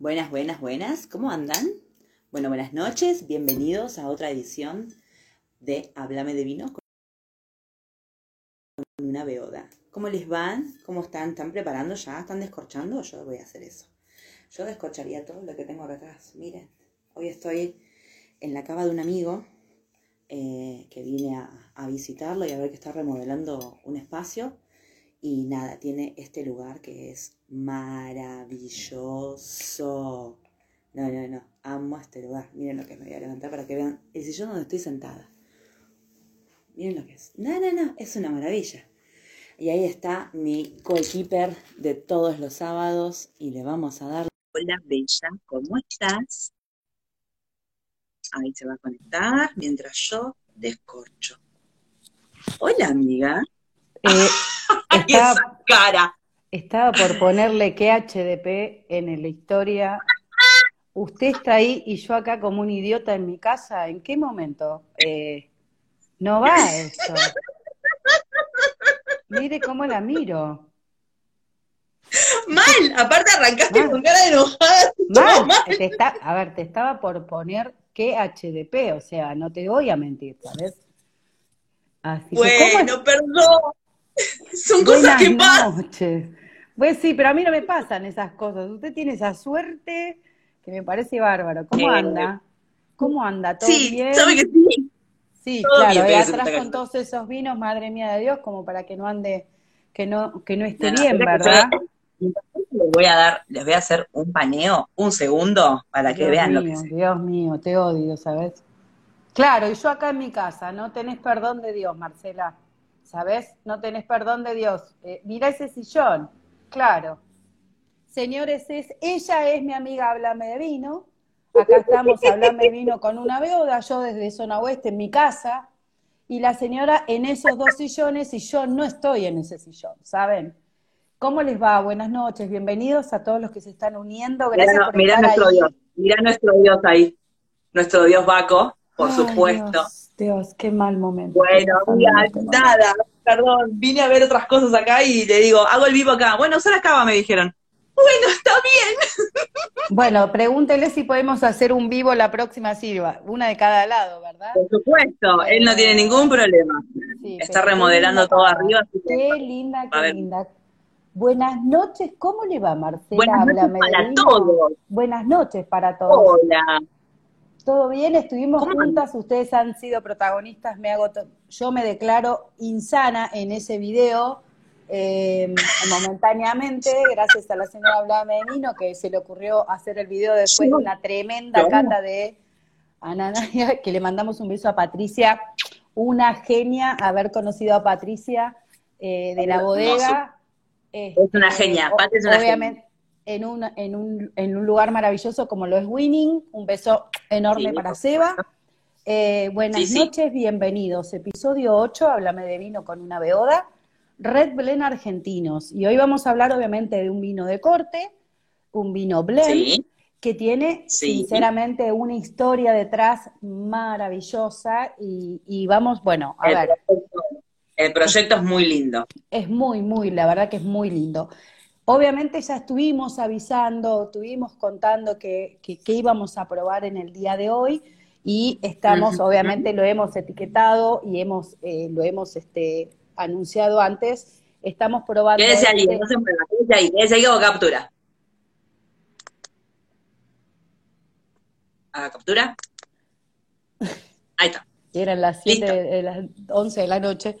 Buenas, buenas, buenas. ¿Cómo andan? Bueno, buenas noches. Bienvenidos a otra edición de Háblame de Vino con una beoda. ¿Cómo les van? ¿Cómo están? ¿Están preparando ya? ¿Están descorchando? Yo voy a hacer eso. Yo descorcharía todo lo que tengo acá atrás. Miren, hoy estoy en la cava de un amigo eh, que vine a, a visitarlo y a ver que está remodelando un espacio. Y nada, tiene este lugar que es maravilloso. No, no, no, amo este lugar. Miren lo que me voy a levantar para que vean el sillón donde estoy sentada. Miren lo que es. No, no, no, es una maravilla. Y ahí está mi coequiper de todos los sábados y le vamos a dar... Hola, Bella, ¿cómo estás? Ahí se va a conectar mientras yo descorcho. Hola, amiga. Eh, ¡Ay, estaba, esa cara! estaba por ponerle que HDP en la historia. Usted está ahí y yo acá como un idiota en mi casa. ¿En qué momento? Eh, no va eso. Mire cómo la miro. Mal, aparte arrancaste Mal. con cara de enojada. Mal, mal. te está- a ver, te estaba por poner que HDP, o sea, no te voy a mentir, ¿sabes? Así que, ¿cómo es? Bueno, perdón. Son cosas Buenas que pasan. noches. Pues sí, pero a mí no me pasan esas cosas. Usted tiene esa suerte que me parece bárbaro. ¿Cómo Eh, anda? ¿Cómo anda? ¿Todo Sí, bien? sabe que sí. Sí, todo claro, bien, se atrás con todos esos vinos, madre mía de Dios, como para que no ande, que no, que no esté No, bien, ¿verdad? Les voy a dar, les voy a hacer un paneo, un segundo, para que Dios vean lo que es. Dios mío, te odio, ¿sabes? Claro, y yo acá en mi casa, no tenés perdón de Dios, Marcela, ¿sabes? No tenés perdón de Dios. Eh, mira ese sillón, claro. Señores, es, ella es mi amiga Háblame de Vino. Acá estamos, Háblame de Vino con una beoda, yo desde zona oeste en mi casa, y la señora en esos dos sillones y yo no estoy en ese sillón, ¿saben? ¿Cómo les va? Buenas noches, bienvenidos a todos los que se están uniendo. Gracias Mirá, por mirá estar nuestro ahí. Dios, mirá nuestro Dios ahí, nuestro Dios Baco, por Ay, supuesto. Dios, Dios, qué mal momento. Bueno, ¿no? nada, perdón, vine a ver otras cosas acá y le digo, hago el vivo acá. Bueno, se la acaba, me dijeron. Bueno, está bien. Bueno, pregúntele si podemos hacer un vivo la próxima Silva, una de cada lado, ¿verdad? Por supuesto, él no tiene ningún problema. Sí, Está remodelando linda todo arriba, así que Qué linda, qué ver. linda. Buenas noches, ¿cómo le va, Marcela? Buenas noches para todos. Buenas noches para todos. Hola. ¿Todo bien? Estuvimos ¿Cómo juntas, ustedes han sido protagonistas, me hago yo me declaro insana en ese video, eh, momentáneamente, gracias a la señora Blame de Nino, que se le ocurrió hacer el video después de una tremenda cata de Ananaya, que le mandamos un beso a Patricia, una genia haber conocido a Patricia eh, de la bodega. Es una Este, genia, o- Pati es una obviamente, en un, en, un, en un lugar maravilloso como lo es Winning. Un beso enorme Sí, para Seba. Eh, buenas Sí, noches, bienvenidos. Episodio 8, Háblame de vino con una beoda. Red Blend Argentinos. Y hoy vamos a hablar obviamente de un vino de corte, un vino blend, que tiene Sí. sinceramente una historia detrás maravillosa. Y, y vamos, bueno, a el ver. proyecto, el proyecto es muy lindo. Es muy, muy, la verdad que es muy lindo. Obviamente ya estuvimos avisando, estuvimos contando que, que, que íbamos a probar en el día de hoy y estamos, obviamente lo hemos etiquetado y hemos, eh, lo hemos este, anunciado antes. Estamos probando. Quédese ahí, este- no se mueva, quédese ahí, quédese ahí hago captura. ¿Haga captura? Ahí está. eran las 7, Listo. de, las 11 de la noche.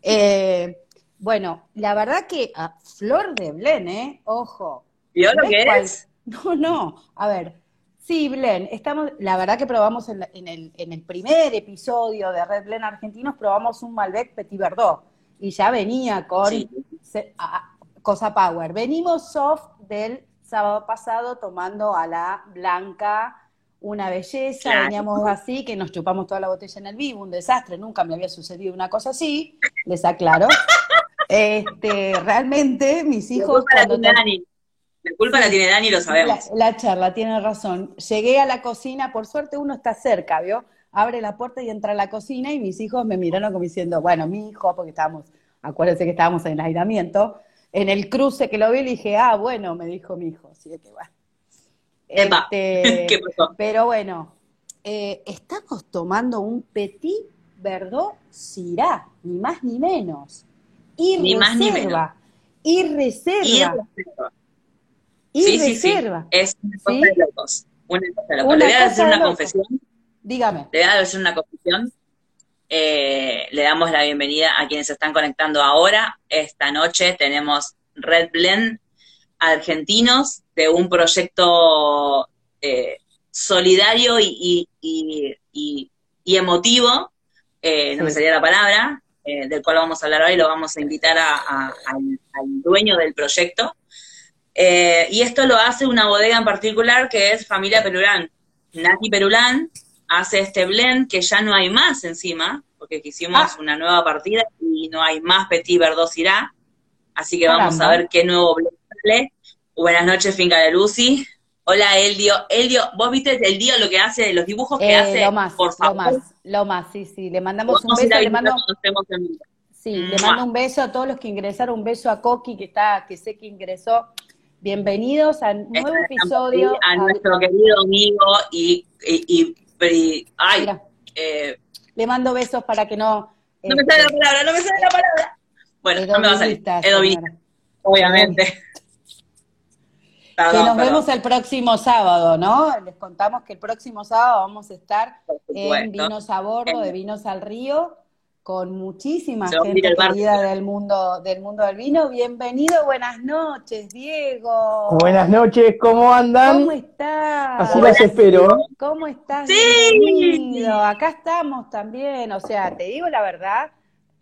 Eh, bueno, la verdad que a Flor de Blen, ¿eh? Ojo. ¿Vio lo ¿Ves que cuál? es? No, no, a ver. Sí, Blen, estamos, la verdad que probamos en, la- en el, en el primer episodio de Red Blen Argentinos, probamos un Malbec Petit Verdot y ya venía con Sí. se- a- a- Cosa Power. Venimos soft del sábado pasado tomando a la blanca, una belleza, Claro. veníamos así, que nos chupamos toda la botella en el vivo, un desastre, nunca me había sucedido una cosa así, les aclaro. Este, realmente mis La hijos culpa la tiene Dani. La culpa la tiene Dani, lo la, sabemos. la charla, tiene razón. Llegué a la cocina, por suerte uno está cerca, ¿vio? Abre la puerta y entra a la cocina y mis hijos me miraron como diciendo, bueno, mi hijo, porque estábamos, acuérdense que estábamos en aislamiento, en el cruce que lo vi le dije, ah, bueno, me dijo mi hijo, así que bueno. Epa, Este, ¿qué pasó? Pero bueno, eh, estamos tomando un Petit Verdot Syrah, ni más ni menos. Y Ni más ni reserva. Y reserva. Y reserva. Sí, sí, sí. Es una cosa de locos. Una cosa de locos. Una Le voy a hacer una confesión. Dígame. Le voy a hacer una confesión. Eh, le damos la bienvenida a quienes se están conectando ahora. Esta noche tenemos Red Blend argentinos de un proyecto eh, solidario y, y- y- emotivo, eh, no me salía la palabra, eh, del cual vamos a hablar hoy, lo vamos a invitar a- a- al, al dueño del proyecto. Eh, y esto lo hace una bodega en particular que es Familia Perulán. Nati Perulán hace este blend que ya no hay más encima, porque quisimos Ah. una nueva partida y no hay más Petit Verdot Syrah. Así que vamos a ver qué nuevo blend sale. Buenas noches, Finca de Lucy. Hola, Eldio. Eldio, ¿vos viste el Dio lo que hace, los dibujos que Eh, hace? más, Por favor. más, lo más, sí, sí. Le mandamos un beso, le mando, sí, le mando un beso a todos los que ingresaron, un beso a Coqui que está, que sé que ingresó. Bienvenidos a un nuevo episodio. A nuestro querido amigo y, y, y- y- ay, eh, le mando besos para que no. no me este, sale la palabra, no me sale la palabra. Bueno, no me va a salir. Edovinista, Que nos perdón. vemos el próximo sábado, ¿no? Les contamos que el próximo sábado vamos a estar en. Vinos a Bordo, de Vinos al Río, con muchísima abrir gente querida del mundo, del mundo del vino. Bienvenido, buenas noches, Diego. Buenas noches, ¿cómo andan? ¿Cómo estás? Así las espero. ¿Cómo estás? Sí. Bienvenido. Acá estamos también. O sea, te digo la verdad,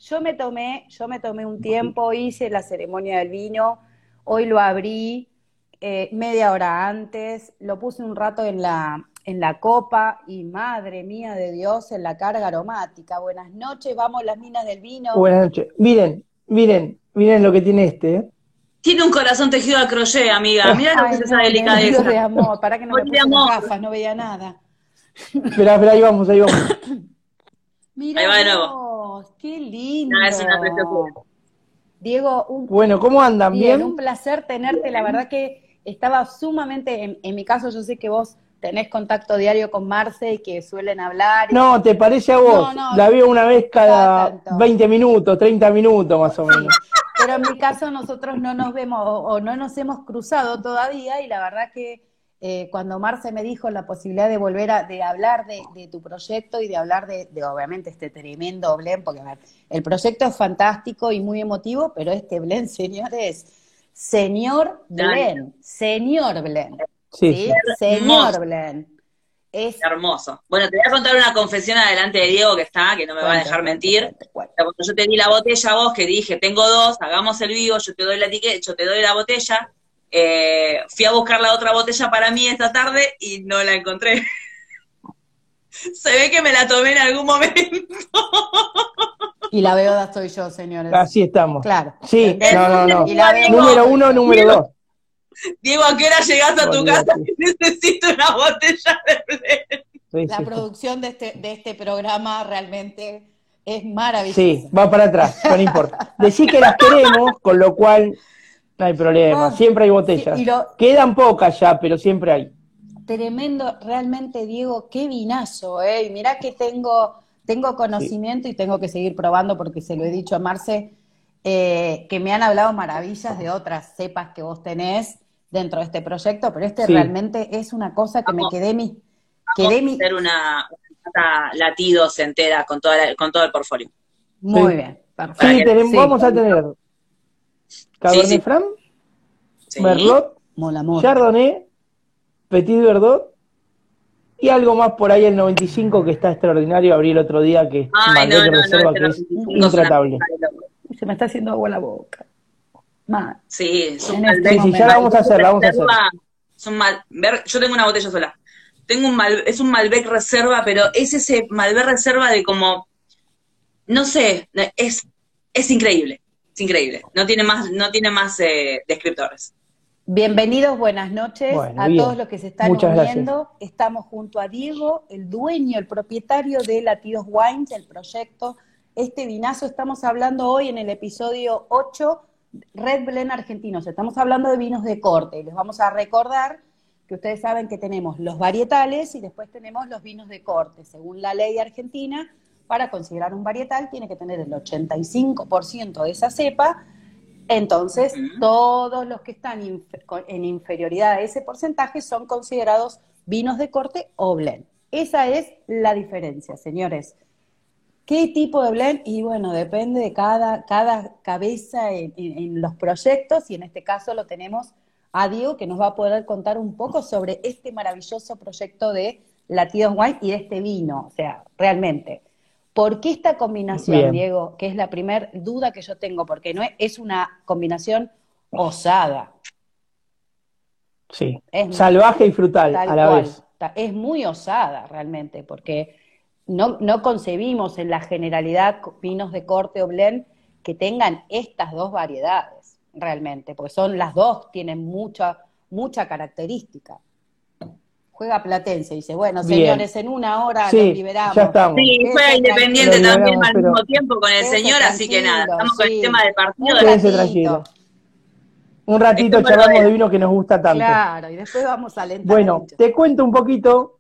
yo me tomé, yo me tomé un tiempo, hice la ceremonia del vino, hoy lo abrí eh, media hora antes, lo puse un rato en la, en la copa y madre mía de Dios, en la carga aromática. Buenas noches, vamos las minas del vino. Buenas noches. Miren, miren, miren lo que tiene este. ¿eh? Tiene un corazón tejido al crochet, amiga. Mira lo que es esa no, delicadeza. de amor, para que no me puse las gafas, no veía nada. Espera, espera, ahí vamos, ahí vamos. Mira Ahí va de nuevo. vos, qué lindo. No, es una. Diego, un, Bueno, ¿cómo andan? bien, ¿Bien? un placer tenerte. La verdad que estaba sumamente, en, en mi caso yo sé que vos tenés contacto diario con Marce y que suelen hablar. y- No, ¿te parece a vos? No, no. La veo una vez Cada tanto. 20 minutos, 30 minutos más o menos. Pero en mi caso nosotros no nos vemos o, no nos hemos cruzado todavía y la verdad que eh, cuando Marce me dijo la posibilidad de volver a de hablar de, de tu proyecto y de hablar de, de, obviamente este tremendo blend, porque a ver, el proyecto es fantástico y muy emotivo, pero este blend, señores, señor blend, señor blend, Sí. Señor Hermoso. Es Hermoso. Bueno, te voy a contar una confesión adelante de Diego que está, que no me va a dejar mentir. Cuando yo te di la botella a vos, que dije, tengo dos, hagamos el vivo, yo te doy la etiqueta, yo te doy la botella, eh, fui a buscar la otra botella para mí esta tarde y no la encontré. Se ve que me la tomé en algún momento. Y la beoda soy yo, señores. Así estamos. Claro. Sí, no, no, no. Y la veo- Número uno, número dos. Diego, ¿a qué hora llegás a tu Olvídate. casa? Necesito una botella de Blend. La producción de este, de este programa realmente es maravillosa. Sí, va para atrás, no importa. Decí que las queremos, con lo cual no hay problema. Siempre hay botellas. lo- Quedan pocas ya, pero siempre hay. Tremendo, realmente, Diego, qué vinazo, ¿eh? Y mirá que tengo, tengo conocimiento y tengo que seguir probando porque se lo he dicho a Marce, eh, que me han hablado maravillas de otras cepas que vos tenés dentro de este proyecto, pero este Sí. realmente es una cosa que Vamos. me quedé mi, Vamos quedé a mi, hacer una, una latidos entera con, toda la- con todo el portfolio. muy Sí. bien, Sí, perfecto. que- tenemos- Sí. vamos a tener Cabernet Sí, sí. Franc, Sí. Merlot, mola. Chardonnay, Petit Verdot y algo más por ahí el 95 que está extraordinario. Abrí el otro día que es Ay, no, Malbec no, no, Reserva que es 95 es una intratable. Se me está haciendo agua la boca. Mal. Sí, este Sí, sí, ya la vamos a hacer, la vamos a hacer. Un mal- ver- yo tengo una botella sola. Tengo un mal, es un Malbec Reserva, pero es ese Malbec Reserva de como, no sé, es, es increíble, es increíble. No tiene más, no tiene más eh, descriptores. Bienvenidos, buenas noches Bueno, a bien. todos los que se están Muchas uniendo. Estamos junto a Diego, el dueño, el propietario de Latidos Wines, el proyecto. Este vinazo, estamos hablando hoy en el episodio 8, Red Blend Argentinos. Estamos hablando de vinos de corte. Les vamos a recordar que ustedes saben que tenemos los varietales y después tenemos los vinos de corte. Según la ley argentina, para considerar un varietal tiene que tener el 85% de esa cepa. Entonces, todos los que están en inferioridad a ese porcentaje son considerados vinos de corte o blend. Esa es la diferencia, señores. ¿Qué tipo de blend? Y bueno, depende de cada, cada cabeza en, los proyectos y en este caso lo tenemos a Diego que nos va a poder contar un poco sobre este maravilloso proyecto de Latidos Wine y de este vino. O sea, realmente, ¿por qué esta combinación, Diego? Que es la primera duda que yo tengo, porque no es, una combinación osada. Sí, salvaje y frutal a la vez. Es muy osada realmente, porque no, no concebimos en la generalidad vinos de corte o blend que tengan estas dos variedades, realmente, porque son las dos, tienen mucha, mucha característica. Juega Platense, dice, bueno, señores, en una hora sí, liberamos. Ya estamos. Sí, juega Independiente también al mismo tiempo con el señor, así que nada, estamos con el tema del partido. Quédense tranquilo. Un ratito charlamos de vino que nos gusta tanto. Claro, y después vamos a alentar. Bueno, te cuento un poquito,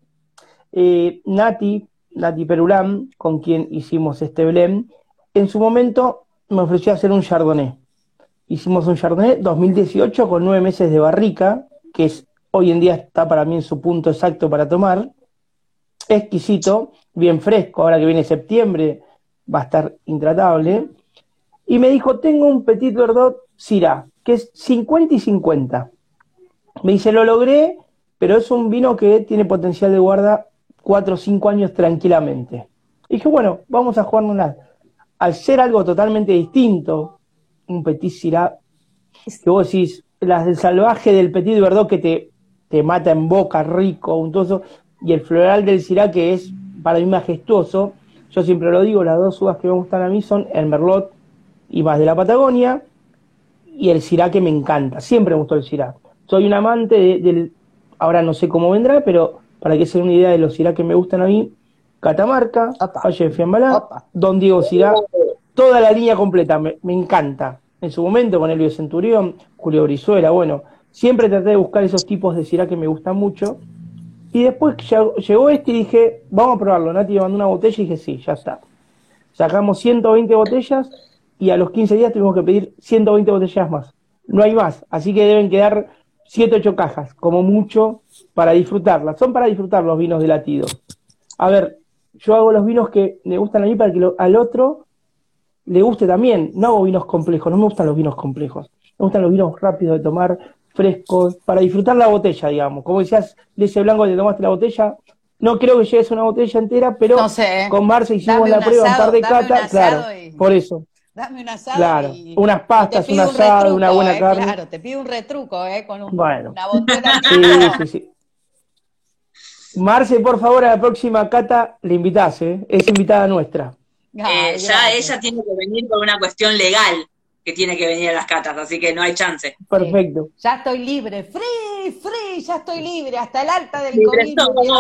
eh, Nati, Nati Perulán, con quien hicimos este blend, en su momento me ofreció hacer un chardonnay. Hicimos un chardonnay 2018 con nueve meses de barrica, que es, hoy en día está para mí en su punto exacto para tomar. Exquisito, bien fresco, ahora que viene septiembre va a estar intratable. Y me dijo, tengo un Petit Verdot Syrah, que es 50 y 50. Me dice, lo logré, pero es un vino que tiene potencial de guarda cuatro o cinco años tranquilamente. Dije, bueno, vamos a jugar una. Al ser algo totalmente distinto, un Petit Syrah, que vos decís, las del salvaje del Petit Verdot que te, te mata en boca, rico, untuoso, y el floral del Syrah que es para mí majestuoso. Yo siempre lo digo, las dos uvas que me gustan a mí son el Merlot y más de la Patagonia, y el Syrah que me encanta. Siempre me gustó el Syrah. Soy un amante del, ahora no sé cómo vendrá, pero para que se den una idea de los Sirá que me gustan a mí, Catamarca, Valle de Fiambalá, Don Diego Sirá, toda la llegó completa, me, encanta. En su momento con Elvio Centurión, Julio Brizuela, bueno, siempre traté de buscar esos tipos de Sirá que me gustan mucho. Y después llegó este y dije, vamos a probarlo. Nati me mandó una botella y dije, sí, ya está. Sacamos 120 botellas y a los 15 días tuvimos que pedir 120 botellas más. No hay más, así que deben quedar 7, 8 cajas, como mucho, para disfrutarlas. Son para disfrutar los vinos de latido. A ver, yo hago los vinos que me gustan a mí para que al otro le guste también. No hago vinos complejos, no me gustan los vinos complejos. Me gustan los vinos rápidos de tomar, frescos, para disfrutar la botella, digamos. Como decías, de ese blanco te tomaste la botella. No creo que llegues una botella entera, pero con Marce hicimos la prueba, un par de catas, claro, por eso. Dame un asado claro, unas pastas, un asado, una buena eh, carne. Claro, te pido un retruco, ¿eh? Con un, bueno. una botella. sí, sí, sí. Marce, por favor, a la próxima cata le invitás, ¿eh? Es invitada nuestra. Eh, ya ella tiene que venir por una cuestión legal que tiene que venir a las catas, así que no hay chance. Perfecto. Ya estoy libre, free, free, ya estoy libre, hasta el alta del libre COVID.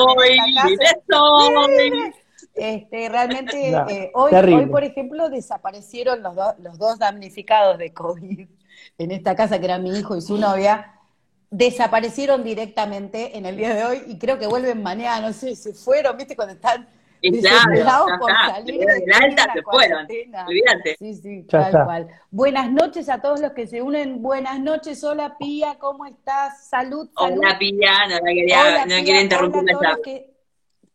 libre este, realmente, eh, hoy, por ejemplo, desaparecieron los, los dos damnificados de COVID en esta casa, que era mi hijo y su novia, desaparecieron directamente en el día de hoy y creo que vuelven mañana, no sé, se fueron, ¿viste? Cuando están desesperados por salir de alta se fueron, olvídate. Sí, sí, tal cual. Buenas noches a todos los que se unen, buenas noches, hola Pía, ¿cómo estás? Salud, salud. Hola Pía, no, quería, no quería interrumpir la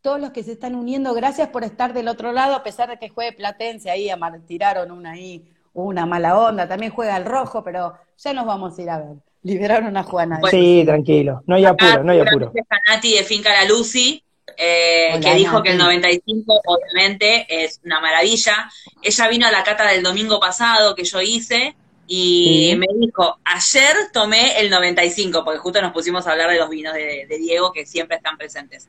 todos los que se están uniendo, gracias por estar del otro lado, a pesar de que juegue Platense, ahí tiraron una ahí, una mala onda, también juega el rojo, pero ya nos vamos a ir a ver. Liberaron a Juana. sí, tranquilo, no hay apuro, no hay apuro. Nati de Finca La Lucy, eh, que dijo que el 95 obviamente es una maravilla. Ella vino a la cata del domingo pasado que yo hice y me dijo, ayer tomé el 95, porque justo nos pusimos a hablar de los vinos de Diego que siempre están presentes.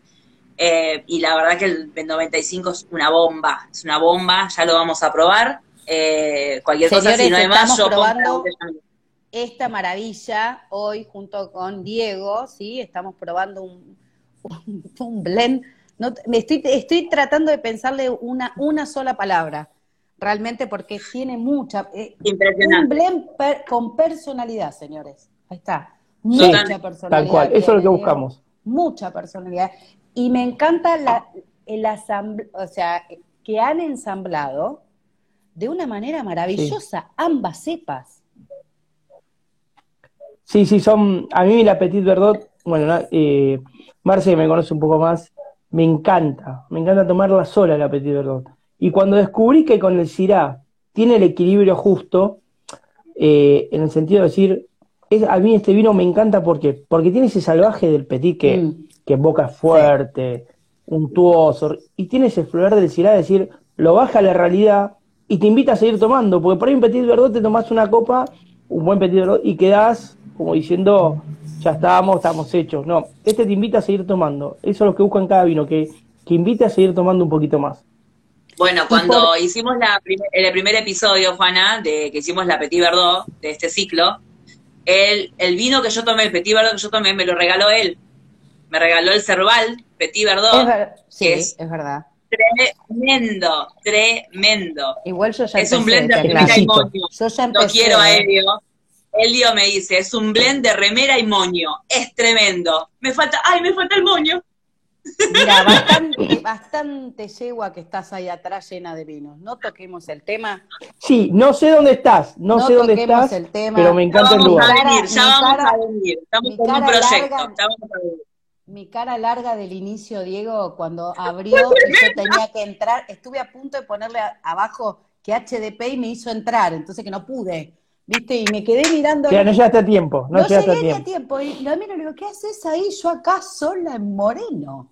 Eh, y la verdad que el 95 es una bomba, es una bomba, ya lo vamos a probar. Eh, cualquier cosa, si no hay más, yo probando esta maravilla hoy junto con Diego, ¿sí? Estamos probando un, un, blend. No, me estoy, estoy tratando de pensarle una, una sola palabra, realmente porque tiene mucha... Eh, Impresionante. Un blend con personalidad, señores. Ahí está. Mucha Sí, personalidad. tal cual, eso es lo que buscamos. Mucha personalidad. Y me encanta la, el asambl- o sea, que han ensamblado de una manera maravillosa ambas cepas. Sí, sí, son. A mí la Petit Verdot, bueno, eh, Marce que me conoce un poco más, me encanta. Me encanta tomarla sola la Petit Verdot. Y cuando descubrí que con el Syrah tiene el equilibrio justo, eh, en el sentido de decir, es, a mí este vino me encanta porque, porque tiene ese salvaje del Petit que, Mm. que boca fuerte, untuoso, y tiene ese flor del Syrah de decir, lo baja a la realidad y te invita a seguir tomando, porque por ahí un Petit Verdot te tomás una copa, un buen Petit Verdot, y quedás como diciendo, ya estábamos, estamos hechos. No, este te invita a seguir tomando. Eso es lo que busco en cada vino, que, que invite a seguir tomando un poquito más. Bueno, cuando hicimos la prim- el primer episodio, Juana, de que hicimos la Petit Verdot de este ciclo, el, el vino que yo tomé, el Petit Verdot que yo tomé, me lo regaló él. Me regaló el Cerval Petit Verdot. Es ver- sí, es- es verdad. Tremendo, tremendo. Igual yo ya Es un empecé, blend de moño. Yo ya No empecé. quiero a ¿eh? Elio. Elio me dice, es un blend de remera y moño. Es tremendo. Me falta, ay, me falta el moño. Mira, bastante, bastante yegua que estás ahí atrás llena de vinos. No toquemos el tema. Sí, no sé dónde estás, no, No sé dónde toquemos estás, el tema. pero me Ya encanta el lugar. a cara- venir, ya mi vamos cara- a venir. Estamos mi con un cara proyecto. larga- ya vamos a venir. Mi cara larga del inicio, Diego, cuando abrió y yo tenía que entrar, estuve a punto de ponerle a- abajo que HDP y me hizo entrar, entonces que no pude, ¿viste? Y me quedé mirando. Claro, no llegaste a tiempo, no, no llegaste a llegué ni a tiempo. Y lo miro y le digo, ¿qué haces ahí? Yo acá sola en Moreno.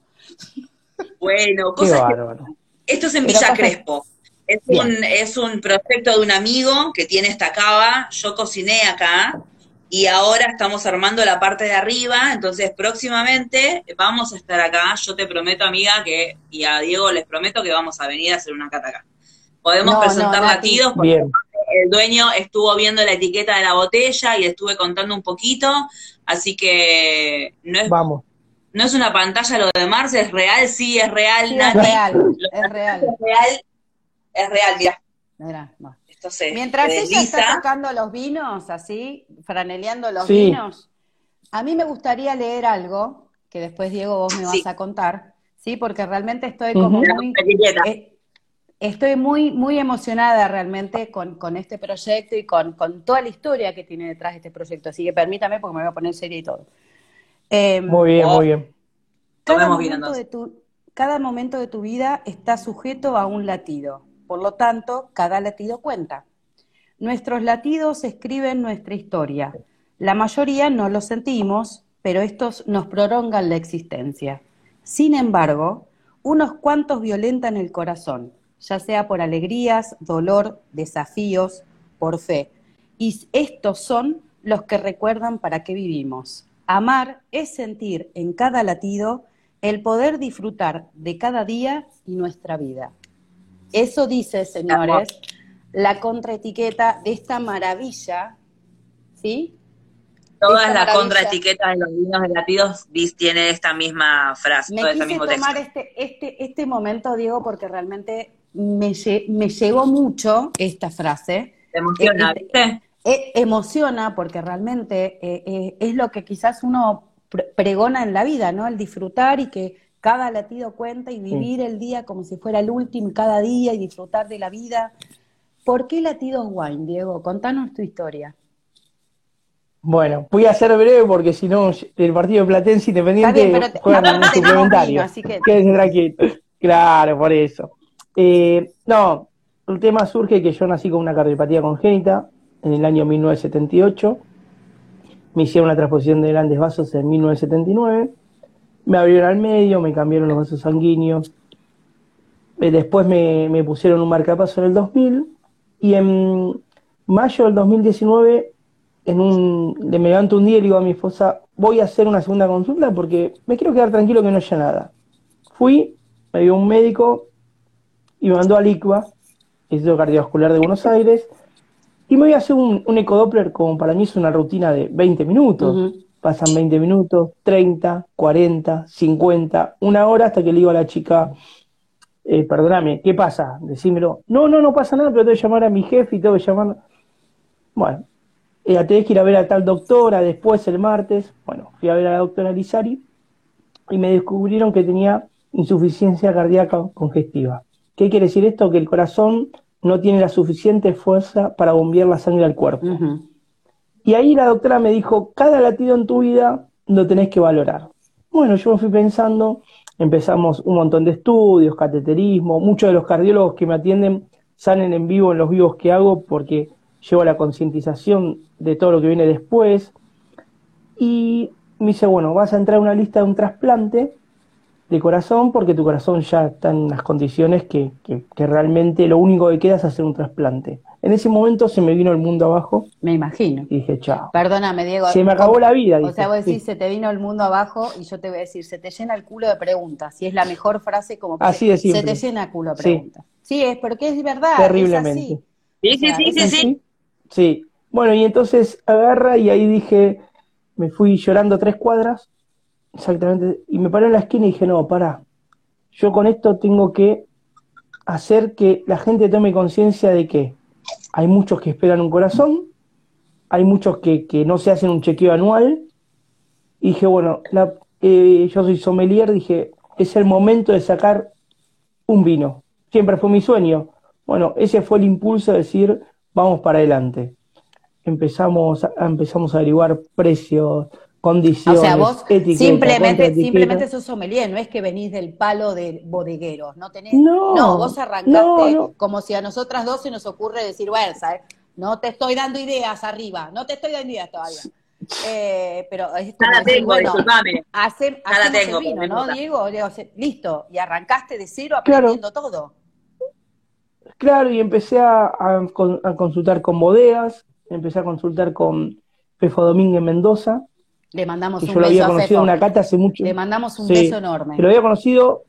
Bueno, Qué cosas que. Esto es en Pero Villa pasa- Crespo. Es Bien. un, es un proyecto de un amigo que tiene esta cava. Yo cociné acá y ahora estamos armando la parte de arriba. Entonces, próximamente vamos a estar acá. Yo te prometo, amiga, que y a Diego les prometo que vamos a venir a hacer una cata acá. Podemos No, presentar no, latidos porque Bien, el dueño estuvo viendo la etiqueta de la botella y estuve contando un poquito. Así que no es, vamos. no es una pantalla lo de Marce, es real, sí, es real, Sí, es real, es real. es real, es real, Mirá, Mientras ella está tocando los vinos, así, franeleando los Sí. vinos, a mí me gustaría leer algo, que después, Diego, vos me vas a contar, ¿sí? Porque realmente estoy como Ujú. muy... La etiqueta. eh, Estoy muy, muy emocionada realmente con, con este proyecto y con, con toda la historia que tiene detrás de este proyecto. Así que permítame porque me voy a poner seria y todo. Eh, Muy bien, Oh. muy bien. cada momento, de tu, cada momento de tu vida está sujeto a un latido. Por lo tanto, cada latido cuenta. Nuestros latidos escriben nuestra historia. La mayoría no lo sentimos, pero estos nos prolongan la existencia. Sin embargo, unos cuantos violentan el corazón, ya sea por alegrías, dolor, desafíos, por fe. Y estos son los que recuerdan para qué vivimos. Amar es sentir en cada latido el poder disfrutar de cada día y nuestra vida. Eso dice, señores, la contraetiqueta de esta maravilla, ¿sí? Todas las contraetiquetas de los vinos de latidos tiene esta misma frase, Me todo este mismo tomar texto. este, este, este momento, Diego, porque realmente me, me llegó mucho esta frase. ¿Te emociona, Eh, viste? Eh, emociona porque realmente eh, eh, es lo que quizás uno pre- pregona en la vida, ¿no? El disfrutar y que cada latido cuenta y vivir el día como si fuera el último cada día y disfrutar de la vida. ¿Por qué latidos wine, Diego? Contanos tu historia. Bueno, voy a ser breve porque si no, el partido de Platense Independiente bien, pero te- juegan en suplementario. vino, así que- Quédense tranquilos. Claro, por eso. Eh, no, el tema surge que yo nací con una cardiopatía congénita en el año 1978. Me hicieron una transposición de grandes vasos en 1979. Me abrieron al medio, me cambiaron los vasos sanguíneos. Eh, Después me, me pusieron un marcapaso en el 2000. Y en mayo del 2019 en un, me levanto un día y digo a mi esposa, voy a hacer una segunda consulta porque me quiero quedar tranquilo que no haya nada. Fui, me dio un médico y me mandó al ICVA, Instituto Cardiovascular de Buenos Aires, y me voy a hacer un, un ecodoppler como para mí es una rutina de 20 minutos. Pasan 20 minutos, 30, 40, 50, una hora hasta que le digo a la chica, eh, perdóname, ¿qué pasa? Decímelo. No, no, no pasa nada, pero tengo que llamar a mi jefe y tengo que llamar. Bueno, eh, tenés que ir a ver a tal doctora después el martes. Bueno, fui a ver a la doctora Lizari y me descubrieron que tenía insuficiencia cardíaca congestiva. ¿Qué quiere decir esto? Que el corazón no tiene la suficiente fuerza para bombear la sangre al cuerpo. Y ahí la doctora me dijo, cada latido en tu vida lo tenés que valorar. Bueno, yo me fui pensando, empezamos un montón de estudios, cateterismo, muchos de los cardiólogos que me atienden salen en vivo en los vivos que hago porque llevo la concientización de todo lo que viene después. Y me dice, bueno, vas a entrar a una lista de un trasplante de corazón porque tu corazón ya está en las condiciones que, que, realmente lo único que queda es hacer un trasplante. En ese momento se me vino el mundo abajo. Me imagino. Y dije, chao. Perdóname, Diego. Se me acabó la vida. O sea, vos decís, se te vino el mundo abajo y yo te voy a decir, se te llena el culo de preguntas. Y es la mejor frase como... Así de Se te llena el culo de preguntas. Sí, es porque es verdad. Terriblemente. Sí, sí, sí, sí, sí. Sí. Bueno, y entonces agarra y ahí dije, me fui llorando tres cuadras, exactamente, y me paré en la esquina y dije, no, para, yo con esto tengo que hacer que la gente tome conciencia de que hay muchos que esperan un corazón, hay muchos que, no se hacen un chequeo anual, y dije, bueno, eh, yo soy sommelier, dije, es el momento de sacar un vino. Siempre fue mi sueño. Bueno, ese fue el impulso de decir, vamos para adelante empezamos, empezamos a averiguar precios, condiciones, o sea, vos simplemente, simplemente sos sommelier, no es que venís del palo de bodegueros, no tenés, no, vos arrancaste como si a nosotras dos se nos ocurre decir, bueno, ¿sabes? no te estoy dando ideas arriba, no te estoy dando ideas todavía. Eh, pero es como Nada tengo, bueno, disculpame. Hace, Nada tengo, vino, ¿no, Diego? Listo, y arrancaste de cero aprendiendo todo. Claro, y empecé a, a, consultar con bodegas, empecé a consultar con Fefo Domínguez Mendoza. Le mandamos un yo lo había conocido en una cata hace mucho. Le mandamos un beso enorme. lo había conocido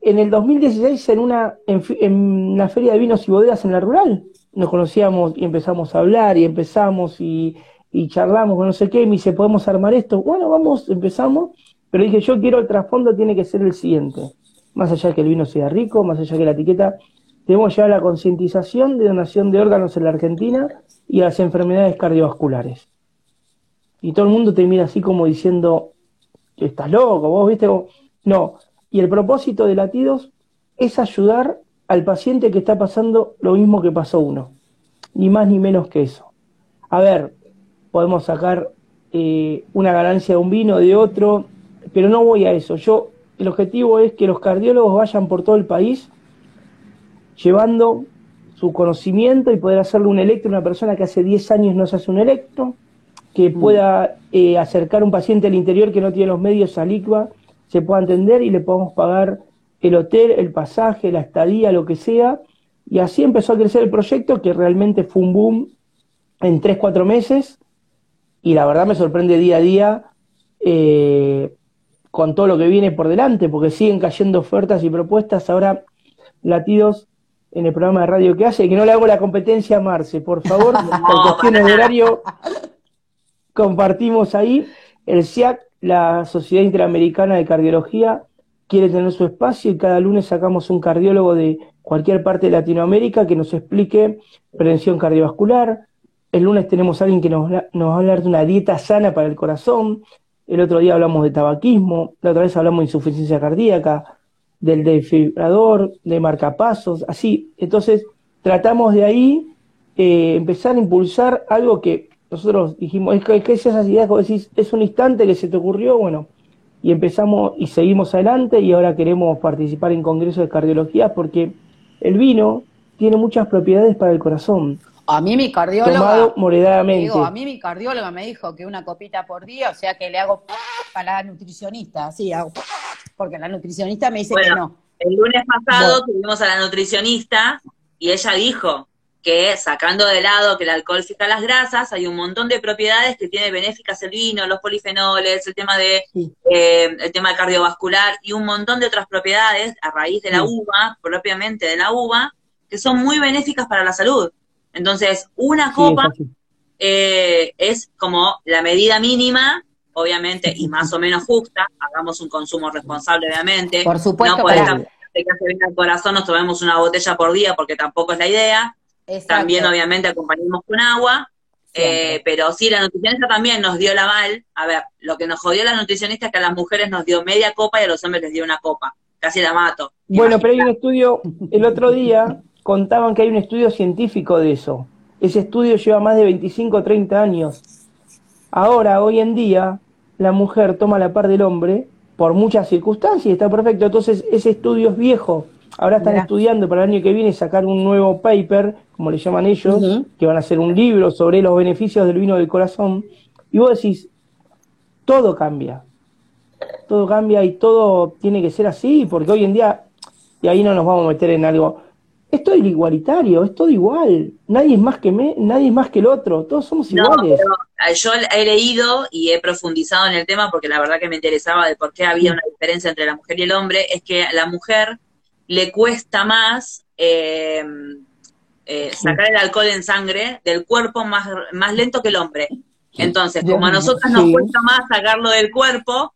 en el 2016 en una, en, una feria de vinos y bodegas en la rural. Nos conocíamos y empezamos a hablar y empezamos y, y charlamos con no sé qué. Y me dice, ¿podemos armar esto? Bueno, vamos, empezamos. Pero dije, yo quiero el trasfondo, tiene que ser el siguiente. Más allá de que el vino sea rico, más allá de que la etiqueta, tenemos ya la concientización de donación de órganos en la Argentina y las enfermedades cardiovasculares. Y todo el mundo te mira así como diciendo, estás loco, vos viste, no. Y el propósito de latidos es ayudar al paciente que está pasando lo mismo que pasó uno, ni más ni menos que eso. A ver, podemos sacar eh, una ganancia de un vino, de otro, pero no voy a eso. Yo, el objetivo es que los cardiólogos vayan por todo el país llevando su conocimiento y poder hacerle un electro a una persona que hace 10 años no se hace un electro, que mm. pueda eh, acercar un paciente al interior que no tiene los medios a LICVA, se pueda atender y le podamos pagar el hotel, el pasaje, la estadía, lo que sea. Y así empezó a crecer el proyecto, que realmente fue un boom en 3, 4 meses. Y la verdad me sorprende día a día eh, con todo lo que viene por delante, porque siguen cayendo ofertas y propuestas. Ahora, Latidos en el programa de radio que hace, que no le hago la competencia a Marce, por favor, por cuestiones de horario, compartimos ahí. El SIAC, la Sociedad Interamericana de Cardiología, quiere tener su espacio y cada lunes sacamos un cardiólogo de cualquier parte de Latinoamérica que nos explique prevención cardiovascular. El lunes tenemos a alguien que nos, va a hablar de una dieta sana para el corazón. El otro día hablamos de tabaquismo, la otra vez hablamos de insuficiencia cardíaca del desfibrilador, de marcapasos, así. Entonces, tratamos de ahí eh, empezar a impulsar algo que nosotros dijimos, es que, es esas ideas, como decís, es un instante que se te ocurrió, bueno, y empezamos y seguimos adelante y ahora queremos participar en congresos de cardiología porque el vino tiene muchas propiedades para el corazón. A mí mi cardióloga, tomado moderadamente. Digo, a mí mi cardióloga me dijo que una copita por día, o sea que le hago para la nutricionista, así hago porque la nutricionista me dice que no. El lunes pasado tuvimos a la nutricionista y ella dijo que sacando de lado que el alcohol fija las grasas, hay un montón de propiedades que tiene benéficas el vino, los polifenoles, el tema de eh, el tema cardiovascular y un montón de otras propiedades a raíz de la uva, propiamente de la uva, que son muy benéficas para la salud. Entonces, una copa eh, es como la medida mínima obviamente, y más o menos justa, hagamos un consumo responsable, obviamente. Por supuesto. No por esta que hace bien al corazón nos tomemos una botella por día, porque tampoco es la idea. También, obviamente, acompañamos con agua. Eh, pero sí, la nutricionista también nos dio la mal. A ver, lo que nos jodió la nutricionista es que a las mujeres nos dio media copa y a los hombres les dio una copa. Casi la mato. Bueno, pero hay un estudio, el otro día contaban que hay un estudio científico de eso. Ese estudio lleva más de 25 o 30 años. Ahora, hoy en día, la mujer toma la par del hombre por muchas circunstancias y está perfecto. Entonces, ese estudio es viejo. Ahora están estudiando para el año que viene sacar un nuevo paper, como le llaman ellos, que van a hacer un libro sobre los beneficios del vino del corazón. Y vos decís, todo cambia. Todo cambia y todo tiene que ser así, porque hoy en día, y ahí no nos vamos a meter en algo, es todo igualitario, es todo igual. Nadie es más que me, nadie es más que el otro, todos somos iguales. Eh, yo he leído y he profundizado en el tema porque la verdad que me interesaba de por qué había una diferencia entre la mujer y el hombre, es que la mujer le cuesta más eh, eh, sacar el alcohol en sangre del cuerpo más, más lento que el hombre. Entonces, como a nosotros nos cuesta más sacarlo del cuerpo,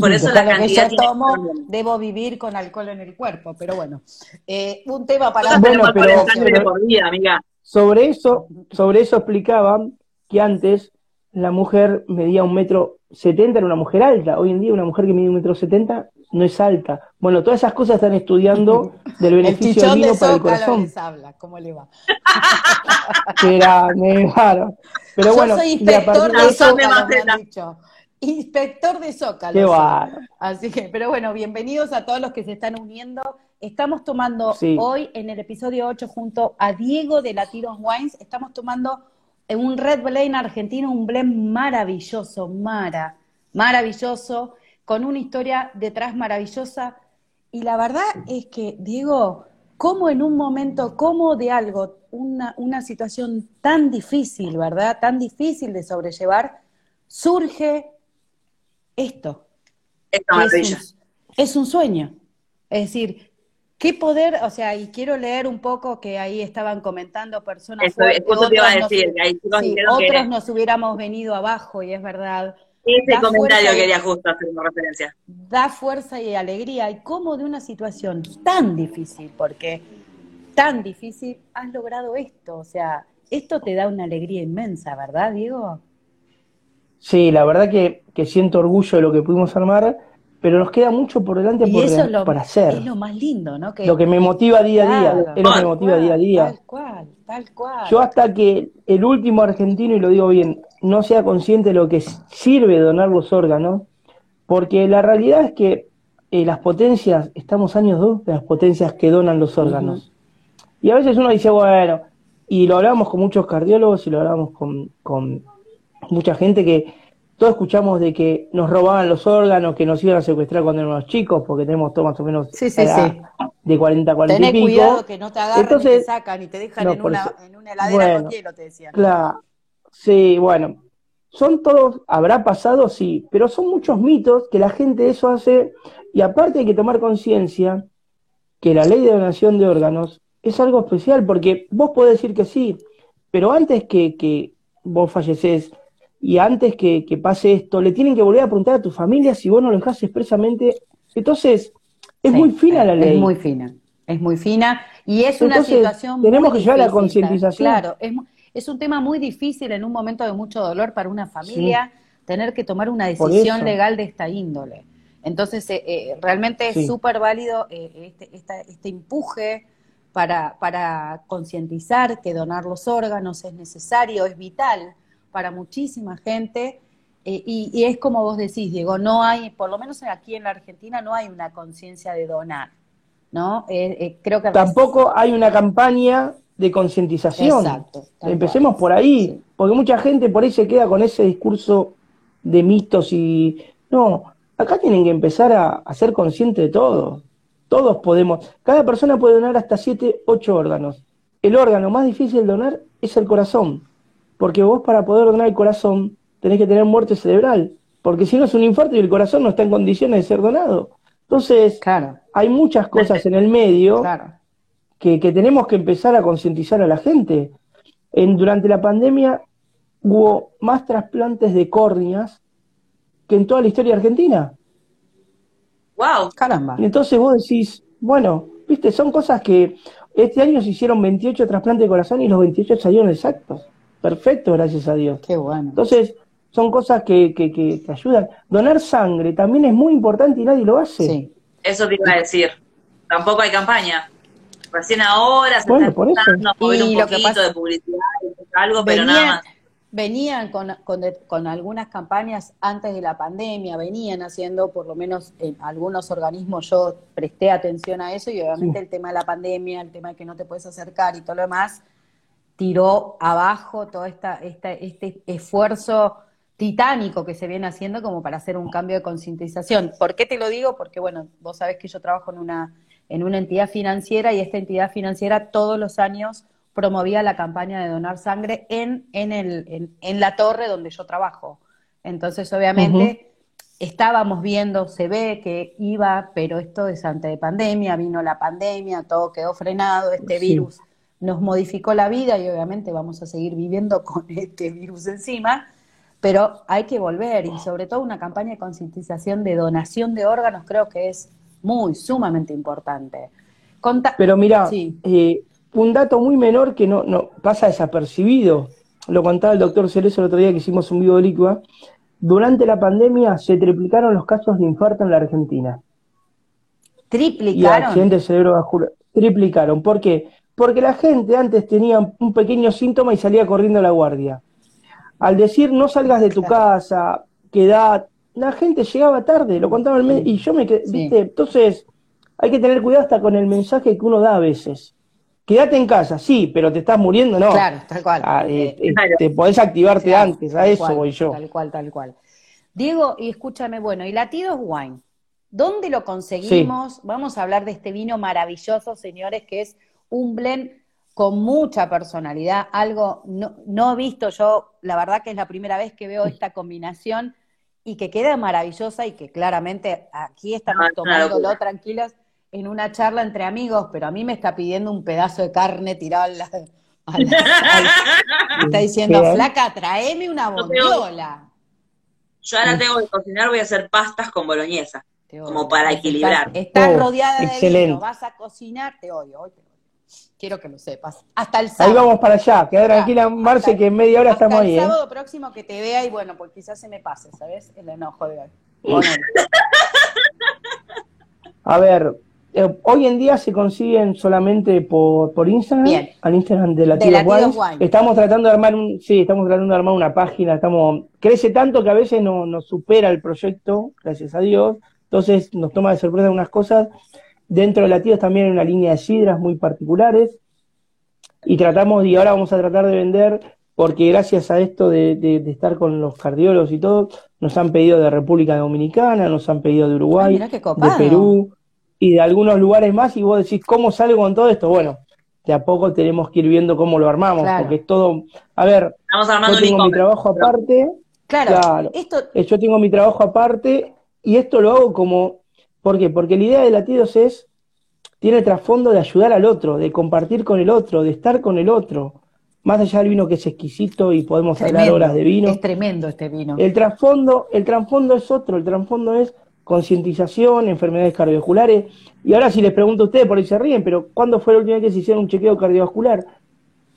por eso la cantidad que yo tomo, debo vivir con alcohol en el cuerpo, pero bueno, eh, un tema para bueno, por día, amiga. Sobre eso, sobre eso explicaban que antes la mujer medía un metro setenta, era una mujer alta. Hoy en día una mujer que mide un metro setenta no es alta. Bueno, todas esas cosas están estudiando del beneficio del vino para el corazón. Les habla, ¿cómo le va? Era, claro. Pero bueno, soy inspector de, Zócalo, me han dicho. Inspector de Zócalo. Qué va. Así que, pero bueno, bienvenidos a todos los que se están uniendo. Estamos tomando hoy en el episodio 8 junto a Diego de Latinos Wines, estamos tomando un Red Blend argentino, un blend maravilloso, mara, maravilloso con una historia detrás maravillosa. Y la verdad es que, Diego, cómo en un momento, cómo de algo, una, una situación tan difícil, ¿verdad? Tan difícil de sobrellevar, surge esto. Es, un, es un sueño. Es decir, qué poder, o sea, y quiero leer un poco que ahí estaban comentando personas. otros, otros nos hubiéramos venido abajo, y es verdad. Ese comentario quería justo hacer una referencia. Da fuerza y alegría. Y cómo de una situación tan difícil, porque tan difícil, has logrado esto. O sea, esto te da una alegría inmensa, ¿verdad, Diego? Sí, la verdad que, siento orgullo de lo que pudimos armar, pero nos queda mucho por delante por, para hacer. Es lo más lindo, ¿no? lo que me motiva día a día, es lo que me motiva día a día. Tal cual. Yo hasta que el último argentino, y lo digo bien, no sea consciente de lo que sirve donar los órganos, porque la realidad es que eh, las potencias, estamos años dos de las potencias que donan los órganos. Y a veces uno dice, bueno, y lo hablamos con muchos cardiólogos y lo hablamos con, con mucha gente que todos escuchamos de que nos robaban los órganos, que nos iban a secuestrar cuando éramos chicos, porque tenemos todo más o menos de 40 a 40 Tenés y pico. cuidado que no te agarren Entonces, y te sacan y te dejan en, una, en una heladera con hielo, te decían. Claro, Sí, bueno, son todos, habrá pasado, sí, pero son muchos mitos que la gente eso hace, y aparte hay que tomar conciencia que la ley de donación de órganos es algo especial, porque vos podés decir que sí, pero antes que, que vos falleces y antes que, que, pase esto, le tienen que volver a preguntar a tu familia si vos no lo dejás expresamente. Entonces, es muy fina la ley. Es muy fina, es muy fina, y es una situación Tenemos que llevar a la concientización. Claro, es es un tema muy difícil en un momento de mucho dolor para una familia tener que tomar una decisión legal de esta índole. Entonces, eh, eh, realmente es súper válido eh, este, este, empuje para, para concientizar que donar los órganos es necesario, es vital para muchísima gente. Y, y, es como vos decís, Diego, no hay, por lo menos aquí en la Argentina, no hay una conciencia de donar, ¿no? creo que tampoco hay una campaña de concientización. Exacto. Empecemos por ahí, porque mucha gente por ahí se queda con ese discurso de mitos y no, acá tienen que empezar a, ser conscientes de todo. Todos podemos, cada persona puede donar hasta 7, 8 órganos. El órgano más difícil de donar es el corazón, porque vos para poder donar el corazón tenés que tener muerte cerebral, porque si no es un infarto y el corazón no está en condiciones de ser donado. Entonces, claro. hay muchas cosas en el medio claro que, tenemos que empezar a concientizar a la gente. En, durante la pandemia hubo más trasplantes de córneas que en toda la historia argentina. ¡Wow! Caramba. Y entonces vos decís, bueno, viste, son cosas que este año se hicieron 28 trasplantes de corazón y los 28 salieron exactos. Perfectos, gracias a Dios. Qué bueno. Entonces, son cosas que, que, que, que ayudan. Donar sangre también es muy importante y nadie lo hace. Sí. Eso te iba a decir. Tampoco hay campaña. Recién ahora se Bueno, está por eso. a mover un lo que poquito pasa- de publicidad, algo, pero nada venían, más. venían con, con, de- con algunas campañas antes de la pandemia, venían haciendo, por lo menos en algunos organismos, yo presté atención a eso y obviamente el tema de la pandemia, el tema de que no te puedes acercar y todo lo demás, tiró abajo todo esta, esta, este esfuerzo titánico que se viene haciendo como para hacer un cambio de concientización. ¿Por qué te lo digo? Porque, bueno, vos sabés que yo trabajo en una, en una entidad financiera y esta entidad financiera todos los años promovía la campaña de donar sangre en, en, el, en, en la torre donde yo trabajo. Entonces, obviamente, estábamos viendo, se ve que iba, pero esto es antes de pandemia, vino la pandemia, todo quedó frenado, este Sí. virus nos modificó la vida y obviamente vamos a seguir viviendo con este virus encima, pero hay que volver y sobre todo una campaña de concientización de donación de órganos creo que es muy, sumamente importante. Conta- Pero mira, Sí. eh, un dato muy menor que no, no pasa desapercibido, lo contaba el doctor Cerezo el otro día que hicimos un vivo de Licua, durante la pandemia se triplicaron los casos de infarto en la Argentina y triplicaron. accidentes cerebrovasculares. Triplicaron. ¿Por qué? Porque la gente antes tenía un pequeño síntoma y salía corriendo a la guardia. Al decir no salgas de tu casa, quedá, la gente llegaba tarde, lo contaba el mes, y yo me quedé, Sí. ¿viste? Entonces, hay que tener cuidado hasta con el mensaje que uno da a veces. Quédate en casa, sí, pero te estás muriendo, no. Claro, tal cual. Ah, eh, Eh, eh, Claro. te podés activarte Claro, antes, a eso cual, voy yo. Tal cual, tal cual. Diego, y escúchame, bueno, y Latidos Wine, ¿dónde lo conseguimos? Vamos a hablar de este vino maravilloso, señores, que es un blend con mucha personalidad, algo no, no visto yo, la verdad que es la primera vez que veo esta combinación y que queda maravillosa y que claramente aquí estamos Ah, tomándolo tranquilos en una charla entre amigos, pero a mí me está pidiendo un pedazo de carne tirado al, al- al- Está diciendo, flaca, traeme una bondiola. Yo ahora tengo que cocinar, voy a hacer pastas con boloñesa. Te Como para equilibrar. Estás, Oh, rodeada de excelente. vino, vas a cocinar, te odio, hoy te odio. Quiero que lo sepas. Hasta el Ahí sábado. vamos para allá, queda tranquila, Marce, que en media hora hasta estamos el ahí, ¿eh? sábado próximo que te vea y bueno, pues quizás se me pase, ¿sabes? El enojo de hoy. A ver, eh, hoy en día se consiguen solamente por, por Instagram, Bien. al Instagram de Latidos, Latidos Wines. Wine. Estamos tratando de armar un, sí, estamos tratando de armar una página, estamos, crece tanto que a veces no, nos supera el proyecto, gracias a Dios. Entonces nos toma de sorpresa algunas cosas. Dentro de Latidos también hay una línea de sidras muy particulares. Y tratamos, y ahora vamos a tratar de vender, porque gracias a esto de, de- de estar con los cardiólogos y todo, nos han pedido de República Dominicana, nos han pedido de Ah, Uruguay, qué de. Perú y de algunos lugares más, y vos decís, ¿cómo salgo con todo esto? Bueno, de a poco tenemos que ir viendo cómo lo armamos, Claro. porque es todo, a ver, Estamos yo armando tengo mi trabajo aparte, Claro, Claro. esto, eh, yo tengo mi trabajo aparte, y esto lo hago como, ¿por qué? Porque la idea de Latidos es, tiene el trasfondo de ayudar al otro, de compartir con el otro, de estar con el otro, más allá del vino que es exquisito y podemos hablar horas de vino. es tremendo este vino. El trasfondo, el trasfondo es otro, el trasfondo es concientización, enfermedades cardiovasculares. Y ahora si les pregunto a ustedes, por ahí se ríen, pero ¿cuándo fue la última vez que se hicieron un chequeo cardiovascular?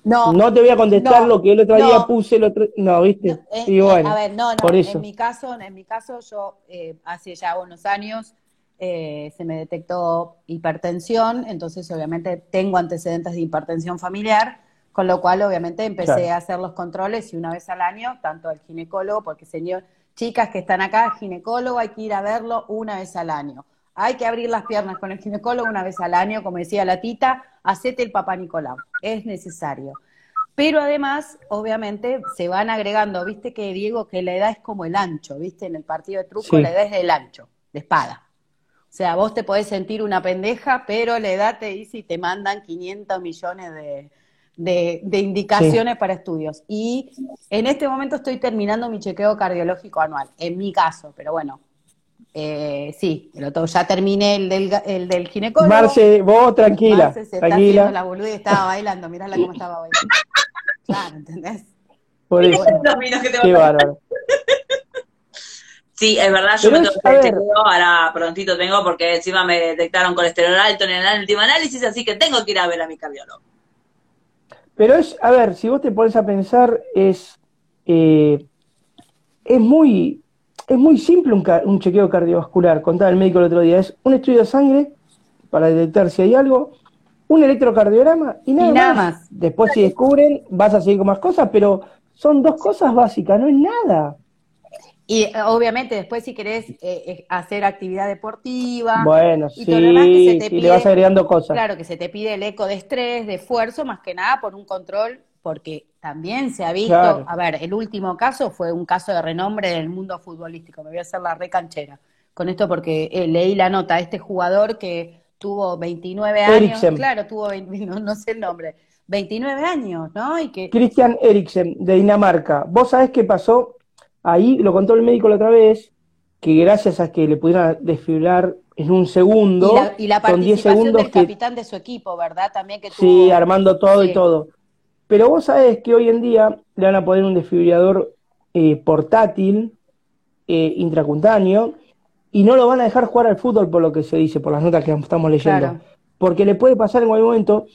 No, No te voy a contestar no, lo que el otro no. día puse el otro, no, ¿viste? No, eh, eh, bueno, a ver, no, no, por eso. en mi caso, en mi caso, yo eh, hace ya unos años eh, se me detectó hipertensión, entonces obviamente tengo antecedentes de hipertensión familiar, con lo cual obviamente empecé Claro. a hacer los controles y una vez al año, tanto al ginecólogo, porque señor, chicas que están acá, ginecólogo, hay que ir a verlo una vez al año. Hay que abrir las piernas con el ginecólogo una vez al año, como decía la tita, hacete el papá Nicolau, es necesario. Pero además, obviamente, se van agregando, viste que Diego, que la edad es como el ancho, viste, en el partido de truco Sí. la edad es del ancho, de espada. O sea, vos te podés sentir una pendeja, pero la edad te dice y te mandan 500 millones de, de- de indicaciones para estudios. Y en este momento estoy terminando mi chequeo cardiológico anual, en mi caso, pero bueno, eh, sí, el otro, ya terminé el del, el del ginecólogo. Marce, vos tranquila, Marce se está haciendo tranquila. la boluda y estaba bailando, mirá cómo estaba bailando. Claro, ¿entendés? Por eso, te qué bárbaro. Sí, es verdad, yo me tengo chequeo, ahora prontito tengo, porque encima me detectaron colesterol alto en el último análisis, así que tengo que ir a ver a mi cardiólogo. Pero es, a ver, si vos te pones a pensar, es, eh, es muy, es muy simple un chequeo cardiovascular, contaba el médico el otro día, es un estudio de sangre para detectar si hay algo, un electrocardiograma y nada, Y nada más. más. Después si descubren, vas a seguir con más cosas, pero son dos cosas básicas, no es nada. Y eh, obviamente después si querés eh, eh, hacer actividad deportiva, Bueno, y sí, todo lo demás que se te sí, pide- le vas agregando cosas. claro que se te pide el eco de estrés, de esfuerzo, más que nada por un control, porque también se ha visto, Claro. a ver, el último caso fue un caso de renombre en el mundo futbolístico, me voy a hacer la recanchera con esto porque eh, leí la nota, este jugador que tuvo 29 años, Eriksen. claro, tuvo, 20 no, no sé el nombre, 29 años, ¿no? Y que Christian Eriksen, de Dinamarca. ¿Vos sabés qué pasó? Ahí lo contó el médico la otra vez, que gracias a que le pudieran desfibrilar en un segundo, Y la, y la con 10 participación segundos del que capitán de su equipo, ¿verdad? También que sí, tuvo. armando todo Sí. y todo. Pero vos sabés que hoy en día le van a poner un desfibrilador eh, portátil, eh, intracutáneo, y no lo van a dejar jugar al fútbol por lo que se dice, por las notas que estamos leyendo. Claro. Porque le puede pasar en cualquier momento.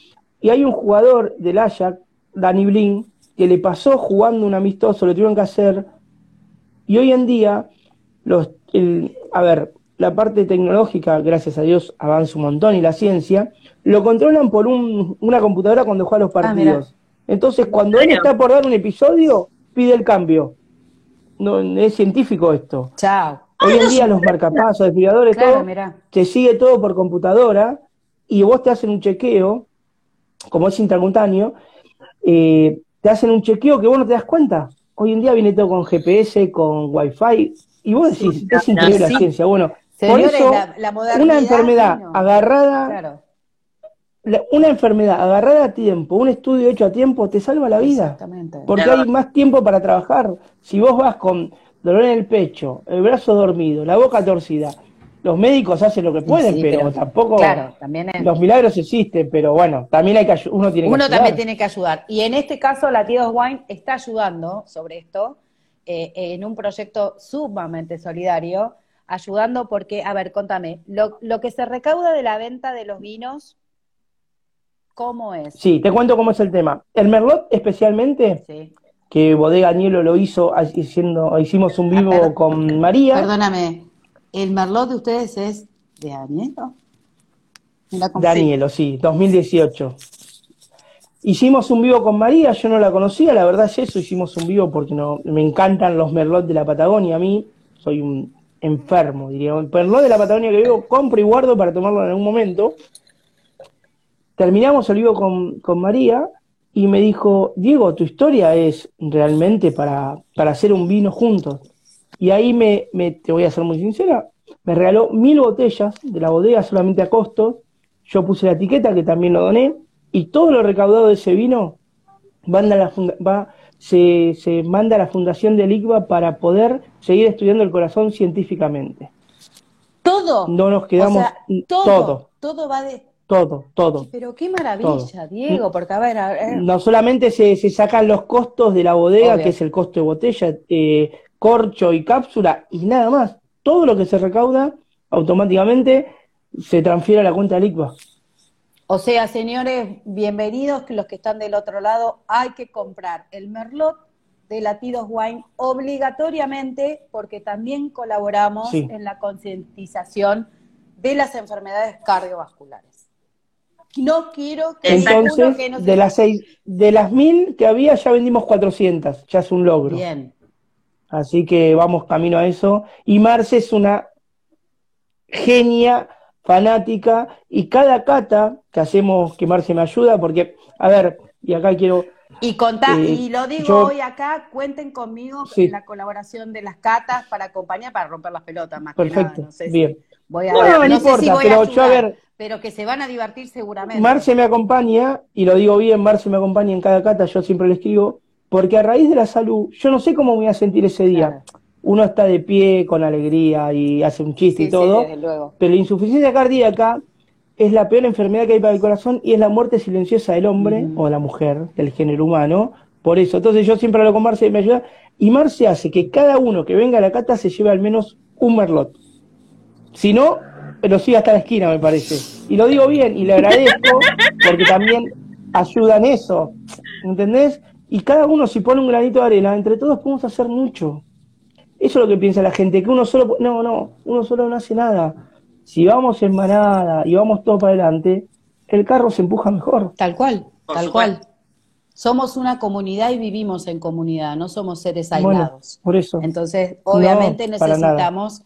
Y hay un jugador del Ajax, Danny Blin, que le pasó jugando un amistoso, lo tuvieron que hacer. Y hoy en día, los, el, a ver, la parte tecnológica, gracias a Dios, avanza un montón y la ciencia, lo controlan por un- una computadora cuando juega los Ah, partidos. Entonces, cuando él está por dar un episodio, pide el cambio. No, es científico esto. Chao. Hoy en día los marcapasos, desfibriladores, Claro, todo, mirá. te sigue todo por computadora y vos te hacen un chequeo, como es intracutáneo, eh, te hacen un chequeo que vos no te das cuenta. Hoy en día viene todo con GPS, con Wi-Fi, y vos decís, Sí, es increíble la ciencia. Bueno, por eso, la, una enfermedad agarrada, Claro, la- una enfermedad agarrada a tiempo, un estudio hecho a tiempo, te salva la vida. exactamente. Porque Claro. hay más tiempo para trabajar. Si vos vas con dolor en el pecho, el brazo dormido, la boca torcida, los médicos hacen lo que pueden, Sí, pero, pero- tampoco Claro, también es- los milagros existen, pero bueno, también hay que uno tiene que Uno ayudar. también tiene que ayudar. Y en este caso, Latidos Wine está ayudando sobre esto eh, en un proyecto sumamente solidario, ayudando porque, a ver, contame, lo, lo que se recauda de la venta de los vinos, ¿cómo es? Sí, te cuento cómo es el tema. El Merlot especialmente, Sí. que Bodega Añelo lo hizo haciendo, hicimos un vivo Ah, perdón. con María. Perdóname, ¿el merlot de ustedes es de cómo- Danielo, sí, 2018. Hicimos un vivo con María, yo no la conocía, la verdad es eso, hicimos un vivo porque no, me encantan los merlot de la Patagonia, a mí soy un enfermo, diría. El merlot de la Patagonia que vivo, compro y guardo para tomarlo en algún momento. Terminamos el vivo con, con María y me dijo, Diego, tu historia es realmente para, para hacer un vino juntos. Y ahí me, me, te voy a ser muy sincera, me regaló mil botellas de la bodega solamente a costo. Yo puse la etiqueta que también lo doné y todo lo recaudado de ese vino manda a la funda- va, se, se manda a la fundación del ICBA para poder seguir estudiando el corazón científicamente. Todo. No nos quedamos O sea, todo, todo, todo va de... todo, todo. Pero qué maravilla, Diego, porque a ver, a ver, No solamente se, se sacan los costos de la bodega, Obvio. que es el costo de botella, eh, corcho y cápsula, y nada más. Todo lo que se recauda automáticamente se transfiere a la cuenta del ICBA. O sea, señores, bienvenidos los que están del otro lado, hay que comprar el Merlot de Latidos Wine obligatoriamente porque también colaboramos Sí. en la concientización de las enfermedades cardiovasculares. No quiero que Entonces, que no se- de las seis, de las mil que había, ya vendimos 400, ya es un logro. Bien. Así que vamos camino a eso. Y Marce es una genia fanática y cada cata que hacemos, que Marce me ayuda, porque, a ver, y acá quiero, Y contá, Eh, y lo digo yo- hoy acá, cuenten conmigo Sí. en la colaboración de las catas para acompañar, para romper las pelotas, más que perfecto, nada. No sé si bien. voy a, No, no, no sé si importa, voy pero a yo, a ver- pero que se van a divertir seguramente. Marce me acompaña, y lo digo bien, Marce me acompaña en cada cata, yo siempre le escribo, porque a raíz de la salud, yo no sé cómo me voy a sentir ese día. Claro. Uno está de pie con alegría y hace un chiste Sí, y todo, pero la insuficiencia cardíaca es la peor enfermedad que hay para el corazón y es la muerte silenciosa del hombre o de la mujer, del género humano. Por eso, entonces yo siempre hablo con Marce y me ayuda. Y Marce hace que cada uno que venga a la cata se lleve al menos un merlot. Si no, lo sigue hasta la esquina, me parece. Y lo digo bien y le agradezco porque también ayudan eso, ¿entendés? Y cada uno si pone un granito de arena, entre todos podemos hacer mucho. Eso es lo que piensa la gente, que uno solo, no, no, uno solo no hace nada. Si vamos en manada y vamos todos para adelante, el carro se empuja mejor. Tal cual, Por tal supuesto. cual. Somos una comunidad y vivimos en comunidad, no somos seres Bueno, aislados. por eso. Entonces, obviamente necesitamos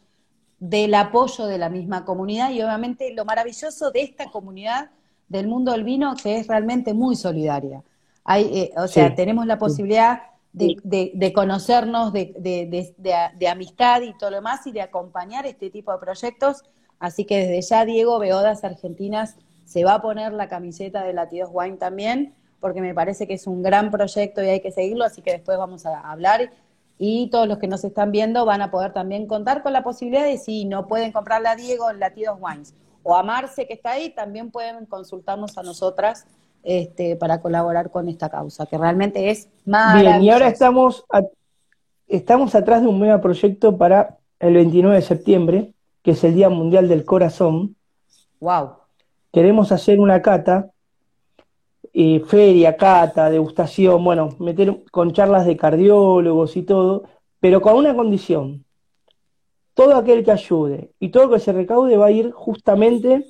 del apoyo de la misma comunidad y obviamente lo maravilloso de esta comunidad del mundo del vino que es realmente muy solidaria. Hay, eh, o sea, Sí, tenemos la posibilidad de, de- de conocernos, de, de- amistad y todo lo demás y de acompañar este tipo de proyectos. Así que desde ya, Diego, Beodas Argentinas se va a poner la camiseta de Latidos Wine también, porque me parece que es un gran proyecto y hay que seguirlo, así que después vamos a hablar. Y todos los que nos están viendo van a poder también contar con la posibilidad de si no pueden comprarle a Diego en Latidos Wines. O a Marce que está ahí, también pueden consultarnos a nosotras este, para colaborar con esta causa, que realmente es maravillosa. Bien, y ahora estamos, a- estamos atrás de un mega proyecto para el 29 de septiembre, que es el Día Mundial del Corazón. Wow. Queremos hacer una cata, eh, feria, cata, degustación, bueno, meter con charlas de cardiólogos y todo, pero con una condición. Todo aquel que ayude y todo lo que se recaude va a ir justamente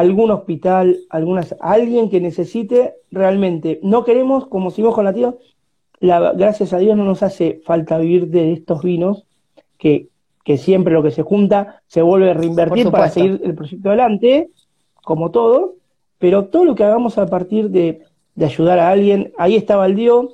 algún hospital, algunas, alguien que necesite realmente. No queremos, como seguimos con la tía, la, gracias a Dios no nos hace falta vivir de estos vinos, que, que siempre lo que se junta se vuelve a reinvertir para seguir el proyecto adelante, como todo, pero todo lo que hagamos a partir de, de ayudar a alguien, ahí está Baldío,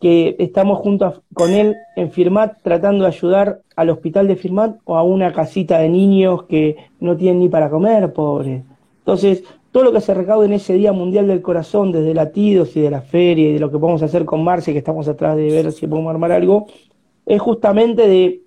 que estamos junto a- con él en Firmat tratando de ayudar al hospital de Firmat o a una casita de niños que no tienen ni para comer, pobre. Entonces, todo lo que se recaude en ese Día Mundial del Corazón, desde latidos y de la feria y de lo que podemos hacer con Marce, que estamos atrás de ver si podemos armar algo, es justamente de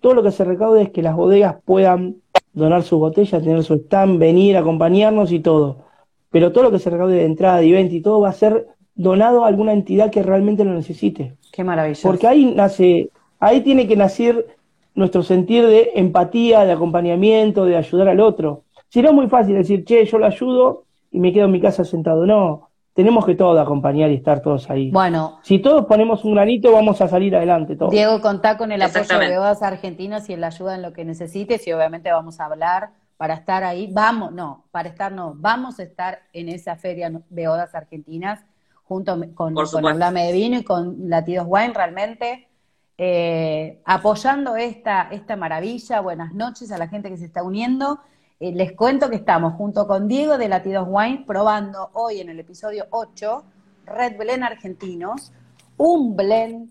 todo lo que se recaude es que las bodegas puedan donar sus botellas, tener su stand, venir, acompañarnos y todo. Pero todo lo que se recaude de entrada, de evento y todo va a ser donado a alguna entidad que realmente lo necesite. Qué maravilloso. Porque ahí nace, ahí tiene que nacer nuestro sentir de empatía, de acompañamiento, de ayudar al otro. Si no es muy fácil decir, che, yo lo ayudo y me quedo en mi casa sentado. No, tenemos que todos acompañar y estar todos ahí. Bueno, Si todos ponemos un granito, vamos a salir adelante todos. Diego, contá con el apoyo de. Beodas Argentinas y en la ayuda en lo que necesites y obviamente vamos a hablar para estar ahí. Vamos, no, para estar no, vamos a estar en esa feria Beodas Argentinas junto con, con. Hablame de Vino y con Latidos Wine realmente. eh, apoyando esta, esta maravilla, buenas noches a la gente que se está uniendo. Eh, les cuento que estamos junto con Diego de Latidos Wine probando hoy en el episodio 8 Red Blend Argentinos, un blend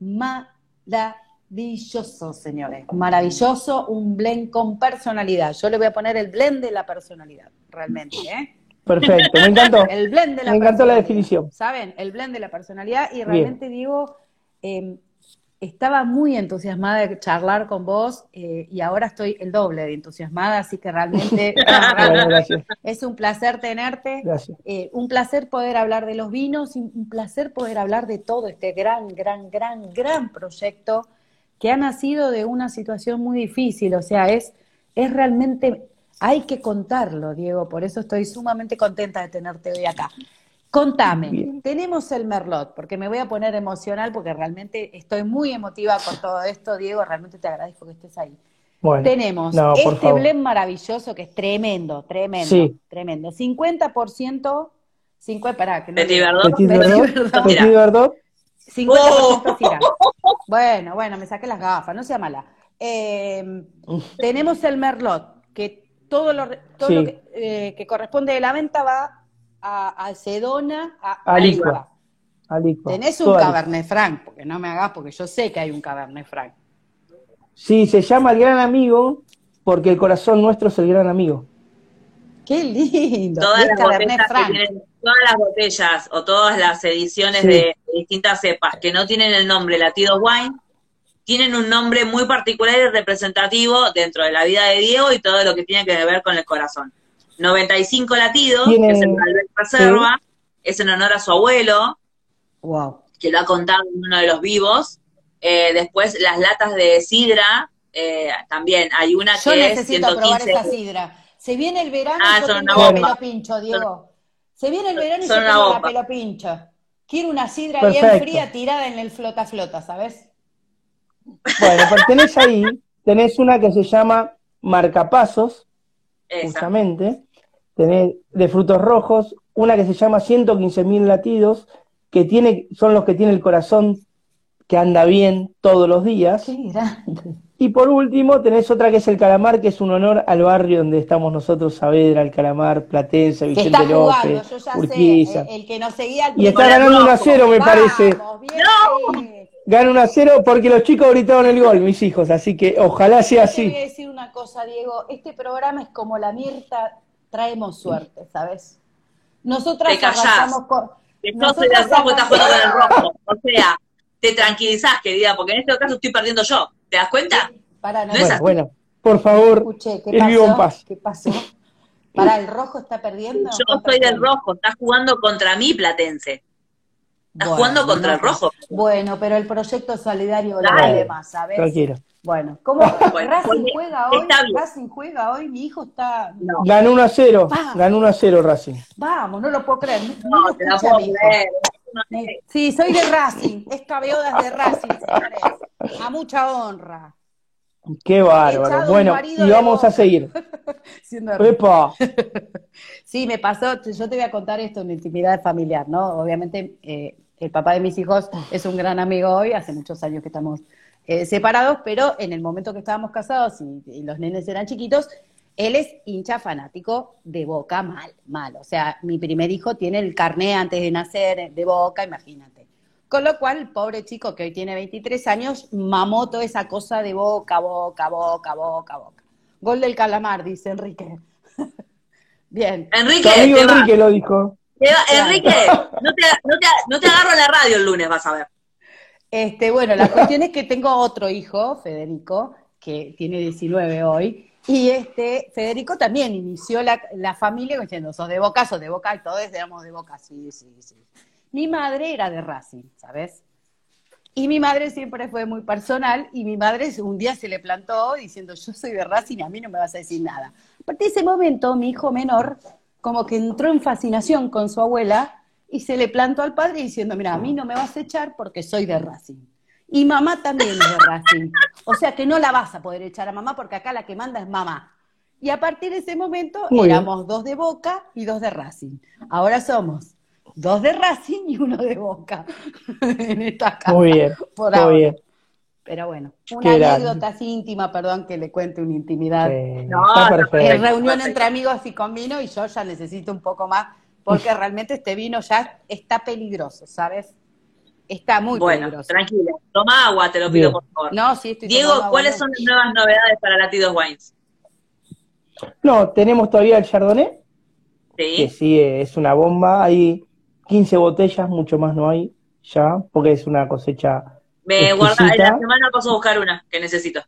maravilloso, señores. Maravilloso, un blend con personalidad. Yo le voy a poner el blend de la personalidad, realmente, ¿eh? Perfecto, me encantó. El blend de la Me encantó la definición. ¿Saben? El blend de la personalidad. Y realmente digo, eh, estaba muy entusiasmada de charlar con vos eh, y ahora estoy el doble de entusiasmada, así que realmente Bueno, es un placer tenerte. Eh, un placer poder hablar de los vinos, y un placer poder hablar de todo este gran, gran, gran, gran proyecto que ha nacido de una situación muy difícil. O sea, es, es realmente, hay que contarlo, Diego, por eso estoy sumamente contenta de tenerte hoy acá. Contame, Bien. tenemos el Merlot, porque me voy a poner emocional, porque realmente estoy muy emotiva con todo esto, Diego, realmente te agradezco que estés ahí. Bueno, Tenemos no, este blend maravilloso que es tremendo, tremendo, Sí. tremendo. 50%, 50, pará, que no Petit. Verdot. Petit Verdot, Verdot. Petit Verdot, 50% Syrah. Bueno, bueno, me saqué las gafas, no sea mala. Eh, tenemos el Merlot, que todo lo, re- todo Sí. lo que, eh, que corresponde de la venta va a, a Sedona, a, A a Licua. Licua. Alicua. Tenés un Toda Cabernet Franc, porque no me hagas, porque yo sé que hay un Cabernet Franc. Sí, se llama el gran amigo porque el corazón nuestro es el gran amigo. Qué lindo. Todas las, botellas que Franc. tienen- todas las botellas o todas las ediciones Sí. de distintas cepas que no tienen el nombre Latido Wine tienen un nombre muy particular y representativo dentro de la vida de Diego y todo lo que tiene que ver con el corazón. 95 latidos, Tiene- que es el Malbec Reserva, es en honor a su abuelo, Wow. que lo ha contado en uno de los vivos. Eh, después las latas de sidra, eh, también hay una Yo que es necesito probar 115. esa sidra. Se viene el verano Ah, y yo son tengo una el bomba. pelo pincho, Diego. Se viene el verano y una toma la pelo pincha. Quiero una sidra bien fría tirada en el flota flota, ¿sabes? Bueno, pero tenés ahí, tenés una que se llama marcapasos, Esa. justamente, tenés de frutos rojos, una que se llama 115.000 latidos, que tiene, son los que tiene el corazón que anda bien todos los días. Qué grande. Y por último, tenés otra que es el calamar, que es un honor al barrio donde estamos nosotros, Saavedra, el calamar, Platense, Que Vicente López, yo ya Urquiza. sé, eh, el que nos seguía al Y está ganando 1 a rojo. 0, me parece. Bien. Gana 1 a 0 porque los chicos gritaron el gol, mis hijos. Así que ojalá sea Te voy a así. decir una cosa, Diego. Este programa es como la Mirta, traemos suerte, ¿sabes? Nosotras Te arrancamos con. Nosotras del rojo y estás jugando con el arrancamos- rojo. O sea, te tranquilizás, querida, porque en este caso estoy perdiendo yo. ¿Te das cuenta? Pará, no, No es Bueno, así. bueno, por favor, escuché. ¿Qué el vivo en paz. ¿Qué pasó? Pará, ¿el rojo está perdiendo? Yo ¿Contra soy del rojo, estás jugando contra mí, Platense. Estás Bueno, jugando contra no, el rojo. Bueno, pero el proyecto solidario vale más, ¿sabes? tranquilo. Bueno, ¿cómo Bueno, Racing juega hoy? Racing juega hoy, mi hijo está. No, Ganó 1 a 0, Ah. ganó 1 a 0 Racing. Vamos, no lo puedo creer. No, no te la puedo creer. Sí, soy de Racing, es cabeo de Racing, señores. A mucha honra. Qué bárbaro. Bueno, y vamos a seguir. ¡Epa! Sí, me pasó, yo te voy a contar esto en intimidad familiar, ¿no? Obviamente, eh, el papá de mis hijos es un gran amigo hoy, hace muchos años que estamos eh, separados, pero en el momento que estábamos casados y, y los nenes eran chiquitos, él es hincha fanático de Boca, mal, mal. O sea, mi primer hijo tiene el carné antes de nacer de Boca, imagínate. Con lo cual, el pobre chico que hoy tiene 23 años, mamó toda esa cosa de Boca, Boca, Boca, Boca, Boca. Gol del calamar, dice Enrique. Bien. Enrique, amigo te va- Enrique lo dijo. te va- Enrique, no te, no, te, no te agarro la radio el lunes, vas a ver. Este, bueno, la cuestión es que tengo otro hijo, Federico, que tiene 19 hoy, y este, Federico también inició la, la familia diciendo, sos de Boca, sos de Boca, y todos éramos de Boca, sí, sí, sí. Mi madre era de Racing, ¿sabes? Y mi madre siempre fue muy personal, y mi madre un día se le plantó diciendo, yo soy de Racing y a mí no me vas a decir nada. A partir de ese momento, mi hijo menor como que entró en fascinación con su abuela y se le plantó al padre diciendo, mira, a mí no me vas a echar porque soy de Racing. Y mamá también es de Racing. O sea que no la vas a poder echar a mamá porque acá la que manda es mamá. Y a partir de ese momento éramos dos de Boca y dos de Racing. Ahora somos dos de Racing y uno de Boca en esta casa. Muy bien, por muy ahora. bien. Pero bueno, una anécdota así íntima, perdón que le cuente una intimidad. Sí, No, está no, En perfecto. reunión entre amigos y con vino y yo ya necesito un poco más porque realmente este vino ya está peligroso, ¿sabes? Está muy bueno, peligroso. tranquila. Toma agua, te lo pido, Bien. por favor. No, sí, estoy Diego, agua, ¿cuáles son las nuevas novedades para Latidos Wines? No, tenemos todavía el Chardonnay, que Sí. sí es una bomba. Hay 15 botellas, mucho más no hay ya, porque es una cosecha Me guarda, la semana paso a buscar una que necesito.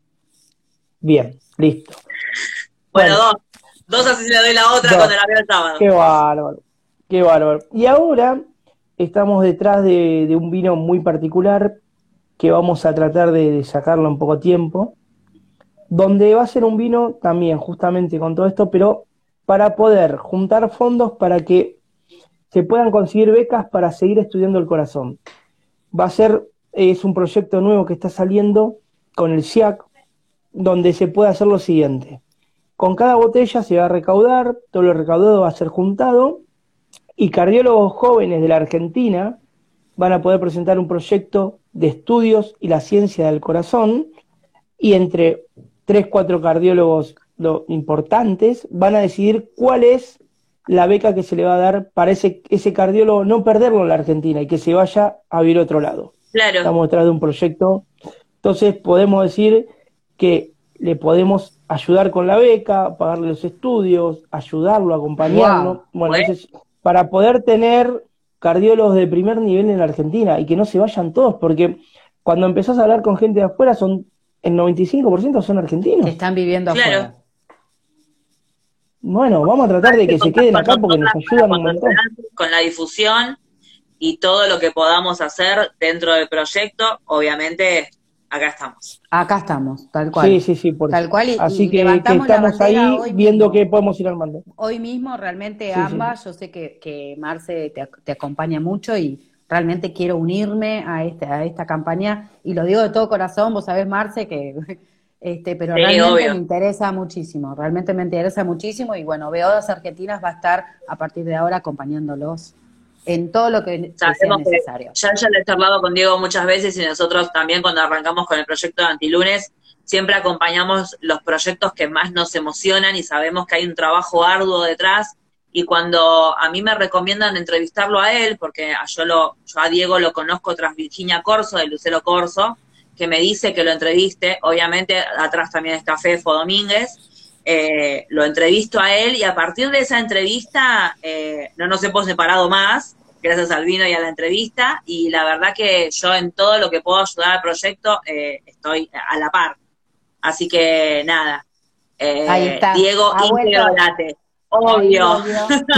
Bien, listo. Bueno, Bueno. dos. Dos así le doy la otra Dos. cuando la veo el sábado. Qué bárbaro, qué bárbaro. Y ahora estamos detrás de, de un vino muy particular que vamos a tratar de, de sacarlo en poco tiempo, donde va a ser un vino también justamente con todo esto, pero para poder juntar fondos para que se puedan conseguir becas para seguir estudiando el corazón. Va a ser, es un proyecto nuevo que está saliendo con el SIAC, donde se puede hacer lo siguiente. Con cada botella se va a recaudar, todo lo recaudado va a ser juntado y cardiólogos jóvenes de la Argentina van a poder presentar un proyecto de estudios y la ciencia del corazón y entre tres, cuatro cardiólogos lo- importantes van a decidir cuál es la beca que se le va a dar para ese, ese cardiólogo, no perderlo en la Argentina y que se vaya a vivir otro lado. Claro. Estamos detrás de un proyecto. Entonces podemos decir que le podemos ayudar con la beca, pagarle los estudios, ayudarlo, acompañarlo. Wow. Bueno, Bueno. ese es para poder tener cardiólogos de primer nivel en la Argentina y que no se vayan todos, porque cuando empezás a hablar con gente de afuera, son el 95% son argentinos. están viviendo Claro. Bueno, vamos a tratar de que se queden acá porque nos ayudan un montón. Con la difusión y todo lo que podamos hacer dentro del proyecto, obviamente acá estamos. Acá estamos, tal cual. Sí, sí, sí, por Tal eso. cual, y- Así y que, que levantamos la estamos bandera ahí hoy viendo mismo. qué podemos ir armando. Hoy mismo realmente Sí, sí. ambas, yo sé que, que Marce te, te acompaña mucho y realmente quiero unirme a, este, a esta campaña y lo digo de todo corazón, vos sabés Marce que, este, pero Sí, realmente obvio. me interesa muchísimo, realmente me interesa muchísimo y bueno, Beodas Argentinas va a estar a partir de ahora acompañándolos en todo lo que, sea Sabemos que necesario. ya, ya le he charlado con Diego muchas veces y nosotros también cuando arrancamos con el proyecto de Antilunes, siempre acompañamos los proyectos que más nos emocionan y sabemos que hay un trabajo arduo detrás. Y cuando a mí me recomiendan entrevistarlo a él, porque yo, lo, yo a Diego lo conozco tras Virginia Corso, de Lucero Corso, que me dice que lo entreviste, obviamente atrás también está Fefo Domínguez, eh, lo entrevisto a él y a partir de esa entrevista eh, no nos hemos separado más, gracias al vino y a la entrevista, y la verdad que yo en todo lo que puedo ayudar al proyecto eh, estoy a la par. Así que nada, eh, Ahí está. Diego Ha obvio.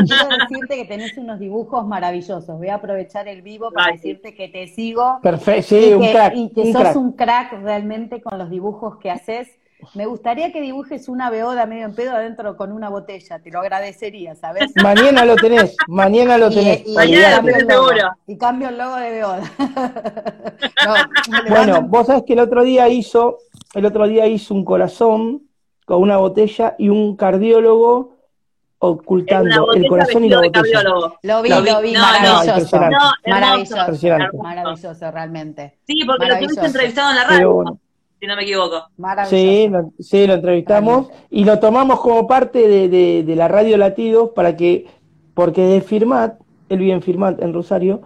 Quiero decirte que tenés unos dibujos maravillosos. Voy a aprovechar el vivo para decirte que te sigo Perfecto, y sí, que, un crack. y que un sos crack. un crack realmente con los dibujos que haces. Me gustaría que dibujes una beoda medio en pedo adentro con una botella, te lo agradecería, ¿sabes? Mañana lo tenés, mañana lo Y- tenés. y- y Mañana cambio tenés logo. seguro. Y cambio el logo de beoda. No, Bueno, vos sabés que el otro día hizo, el otro día hizo un corazón con una botella y un cardiólogo ocultando el corazón y la botella. lo vi, Lo vi. lo vi, No, no, maravilloso. Maravilloso, maravilloso, realmente. Sí, porque lo tuviste entrevistado en la radio, bueno. si no me equivoco. Maravilloso. Sí, lo, sí, lo entrevistamos y lo tomamos como parte de, de- de la radio Latidos para que, porque de Firmat, él vive en Firmat, en Rosario,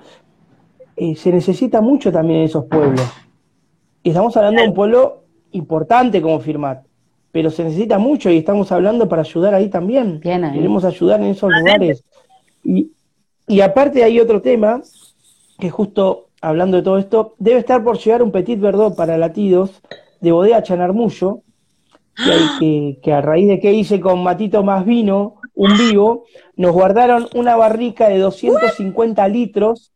eh, se necesita mucho también en esos pueblos. Y estamos hablando de un pueblo importante como Firmat, pero se necesita mucho y estamos hablando para ayudar ahí también. Bien ahí. Queremos ayudar en esos lugares. Y, y aparte hay otro tema, que justo hablando de todo esto, debe estar por llegar un Petit Verdot para latidos de Bodega Chanarmullo, que, hay que, que a raíz de que hice con Matito Más Vino, un vivo, nos guardaron una barrica de 250 litros,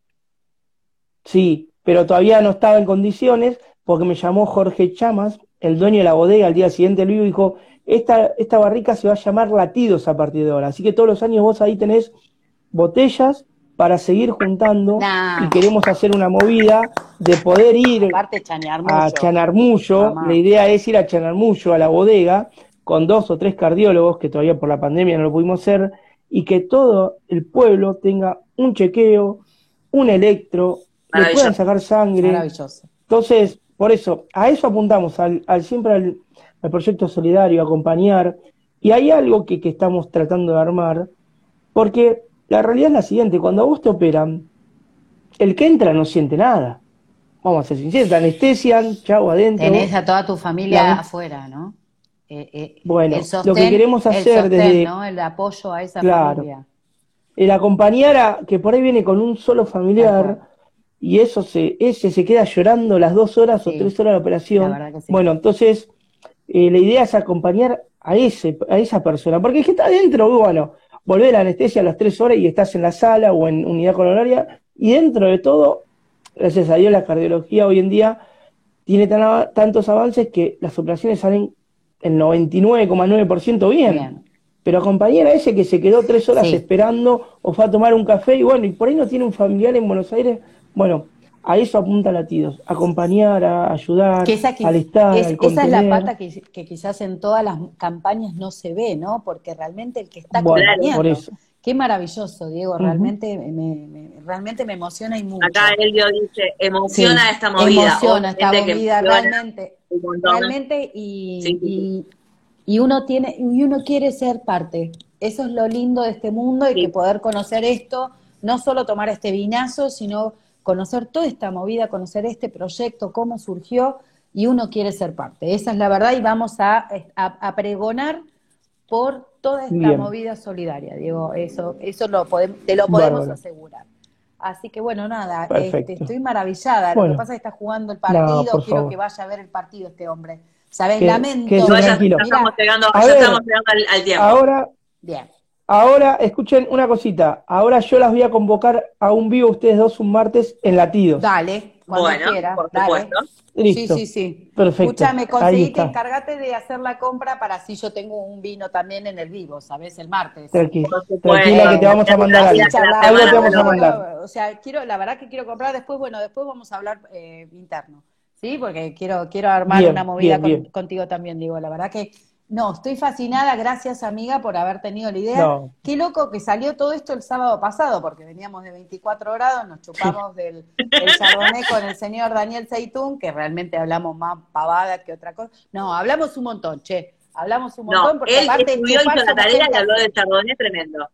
sí, pero todavía no estaba en condiciones, porque me llamó Jorge Chamas, el dueño de la bodega, al día siguiente y dijo, esta, esta barrica se va a llamar Latidos a partir de ahora, así que todos los años vos ahí tenés botellas para seguir juntando Nah. y queremos hacer una movida de poder ir a Chanarmullo, Mamá. la idea es ir a Chanarmullo, a la bodega, con dos o tres cardiólogos, que todavía por la pandemia no lo pudimos hacer, y que todo el pueblo tenga un chequeo, un electro, le puedan sacar sangre. Maravilloso. Entonces, por eso, a eso apuntamos, al, al siempre al, al proyecto solidario, acompañar, y hay algo que, que estamos tratando de armar, porque la realidad es la siguiente, cuando a vos te operan, el que entra no siente nada. Vamos a ser sinceros, te anestesian, chau, adentro. Tenés a toda tu familia La- afuera, ¿no? Eh, eh, Bueno, el lo que queremos el hacer sostén, desde- ¿no? El apoyo a esa Claro. familia. El acompañar a, que por ahí viene con un solo familiar. Y eso se, ese se queda llorando las dos horas Sí, o tres horas de operación. la que sí. Bueno, entonces, eh, la idea es acompañar a ese, a esa persona, porque el que está adentro, bueno, volver a la anestesia a las tres horas y estás en la sala o en unidad coronaria, y dentro de todo, gracias a Dios, la cardiología hoy en día tiene tan tantos avances que las operaciones salen el 99,9% bien. Bien. Pero acompañar a ese que se quedó tres horas Sí. esperando o fue a tomar un café y bueno, y por ahí no tiene un familiar en Buenos Aires, bueno, a eso apunta Latidos, acompañar, a ayudar, Que esa, qui- al estar, es- al esa es la pata que, que quizás en todas las campañas no se ve, ¿no? Porque realmente el que está Bueno, acompañando. por eso. Qué maravilloso, Diego. Realmente me, me- realmente me emociona y mucho. Acá Elio dice, emociona Sí, esta movida. Emociona esta movida, realmente. Realmente, y, Sí. y, y uno tiene, y uno quiere ser parte. Eso es lo lindo de este mundo y Sí. que poder conocer esto, no solo tomar este vinazo, sino conocer toda esta movida, conocer este proyecto, cómo surgió, y uno quiere ser parte. Esa es la verdad, y vamos a, a, a pregonar por toda esta Bien. movida solidaria, Diego. Eso, eso lo podemos, te lo podemos Bárbaro. asegurar. Así que bueno, nada, este, estoy maravillada. Lo que pasa es que está jugando el partido, quiero favor. que vaya a ver el partido este hombre. ¿Sabes? Lamento. que se No, ya, tranquilo. ya estamos llegando, A ya ver. estamos llegando al, al tiempo. Ahora, Bien. Ahora, escuchen una cosita, ahora yo las voy a convocar a un vivo ustedes dos un martes en Latidos. Dale, cuando Bueno, quieras. por dale. supuesto. Listo. Sí, sí, sí. Perfecto. Escúchame, conseguí que encargate de hacer la compra para así yo tengo un vino también en el vivo, ¿sabes? El martes. Tranqui- Por supuesto. tranquila que te vamos a mandar algo. Algo te vamos a mandar. O sea, quiero, la verdad que quiero comprar después, bueno, después vamos a hablar eh, interno, ¿sí? Porque quiero, quiero armar Bien, una movida bien, con- bien. contigo también, digo, la verdad que, no, estoy fascinada, gracias amiga por haber tenido la idea. No. Qué loco que salió todo esto el sábado pasado, porque veníamos de 24 grados, nos chupamos del, del Chardonnay con el señor Daniel Seitún, que realmente hablamos más pavada que otra cosa. No, hablamos un montón, che, hablamos un montón, No, porque él aparte estudió, hizo la tarea y habló del Chardonnay tremendo.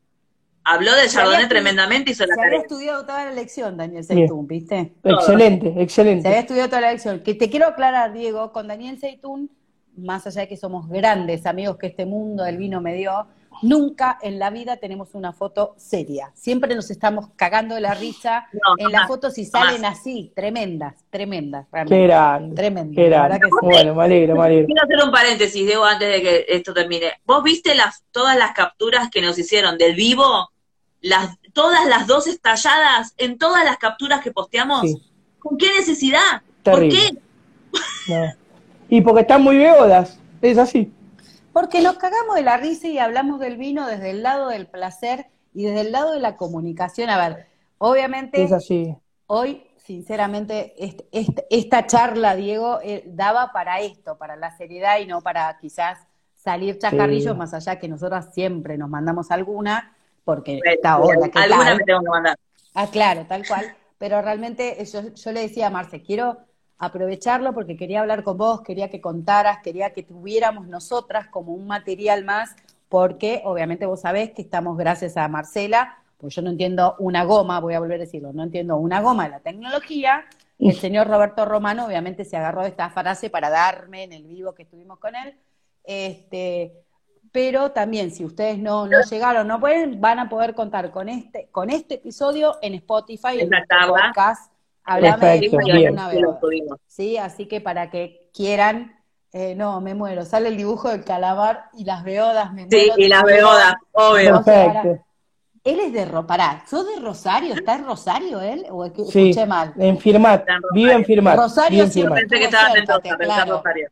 Habló del había Chardonnay tremendamente y hizo la Se había tarea. estudiado toda la lección, Daniel. Seitún, ¿viste? Excelente, Se había excelente. estudiado toda la lección. Que te quiero aclarar, Diego, con Daniel Seitún, más allá de que somos grandes amigos que este mundo del vino me dio, nunca en la vida tenemos una foto seria. Siempre nos estamos cagando de la risa No, en las fotos y jamás. salen así, tremendas, tremendas, Qué realmente. Qué la grande. verdad que sí. Bueno, me alegro, me alegro. Quiero hacer un paréntesis, Diego, antes de que esto termine. ¿Vos viste las, todas las capturas que nos hicieron del vivo? Las, todas las dos estalladas en todas las capturas que posteamos. Sí. ¿Con qué necesidad? Terrible. ¿Por qué? Y porque están muy beodas. Es así. Porque nos cagamos de la risa y hablamos del vino desde el lado del placer y desde el lado de la comunicación. A ver, obviamente Es así. Hoy, sinceramente, est- est- esta charla, Diego, eh, daba para esto, para la seriedad y no para quizás salir chacarrillos, Sí. más allá que nosotras siempre nos mandamos alguna, porque está hola, ¿qué Alguna tal? me tengo que mandar. Ah, claro, tal cual. Pero realmente eh, yo, yo le decía a Marce, quiero aprovecharlo porque quería hablar con vos, quería que contaras, quería que tuviéramos nosotras como un material más, porque obviamente vos sabés que estamos gracias a Marcela, pues yo no entiendo una goma, voy a volver a decirlo, no entiendo una goma de la tecnología. El señor Roberto Romano obviamente se agarró de esta frase para darme en el vivo que estuvimos con él. Este, pero también si ustedes no, no llegaron, no pueden, van a poder contar con este, con este episodio en Spotify, en podcast. Hablame de Perfecto, con bien. alguna Sí, así que para que quieran, eh, no, me muero. Sale el dibujo del calamar y las beodas, me Sí, muero. y las beodas, obvio. No Perfecto. Él es de Ro- pará, ¿sos de Rosario? ¿Está en Rosario él? ¿O es que Sí. escuché mal? En Firmat. En. Vive en Firmat. Rosario en siempre- Firmat. Pensé que estaba en. Rosario.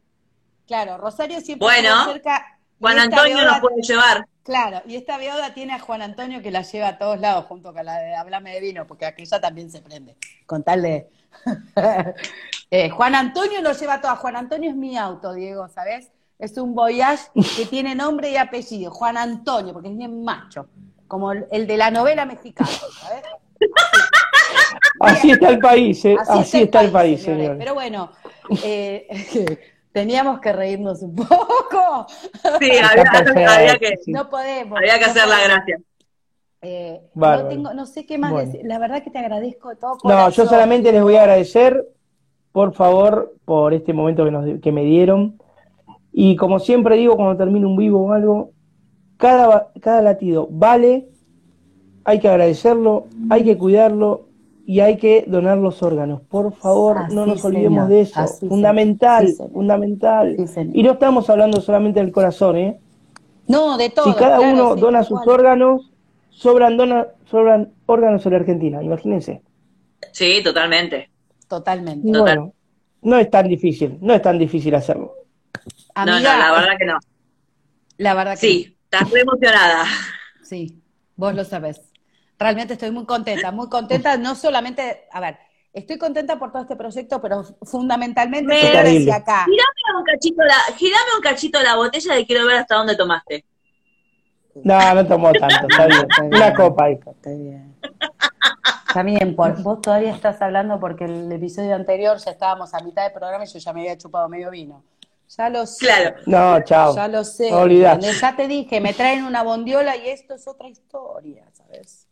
Claro, Rosario siempre Bueno, cerca. y Juan Antonio nos puede llevar. Claro, y esta beoda tiene a Juan Antonio que la lleva a todos lados junto con la de Háblame de vino, porque aquella también se prende. Con tal de. Eh, Juan Antonio lo lleva a todas. Juan Antonio es mi auto, Diego, ¿sabes? Es un Voyage que tiene nombre y apellido. Juan Antonio, porque es bien macho. Como el, el de la novela mexicana, ¿sabes? Así está el país, ¿eh? Así, está el país, señor. Pero bueno, eh, teníamos que reírnos un poco. Sí, había, había que, sí. No podemos. había que no hacer la gracia. Eh, no, tengo, no sé qué más Bueno. decir. La verdad que te agradezco de todo No, yo solamente les voy a agradecer, por favor, por este momento que, nos, que me dieron. Y como siempre digo, cuando termino un vivo o algo, cada, cada latido vale, hay que agradecerlo, hay que cuidarlo y hay que donar los órganos. Por favor, Así, no nos señor, olvidemos de eso. así, fundamental, sí, fundamental. Sí, señor. y no estamos hablando solamente del corazón, ¿eh? No, de todo. si cada claro, uno sí, dona sus órganos, sobran, dona, sobran órganos en la Argentina, imagínense. Sí, totalmente. Totalmente. Total. bueno, no es tan difícil, no es tan difícil hacerlo. No, Amiga, no, la verdad que no. la verdad que Sí, estás re emocionada. Sí, vos lo sabés. Realmente estoy muy contenta, muy contenta, no solamente, a ver, estoy contenta por todo este proyecto, pero fundamentalmente y acá. Girame un cachito la, girame un cachito la botella y quiero ver hasta dónde tomaste. No, no tomó tanto, está bien. Una copa, hijo. Está bien. Está bien, por- vos todavía estás hablando porque el episodio anterior ya estábamos a mitad del programa y yo ya me había chupado medio vino. Ya lo sé. Claro. No, chao. Ya lo sé. No. Ya te dije, me traen una bondiola y esto es otra historia, ¿sabes?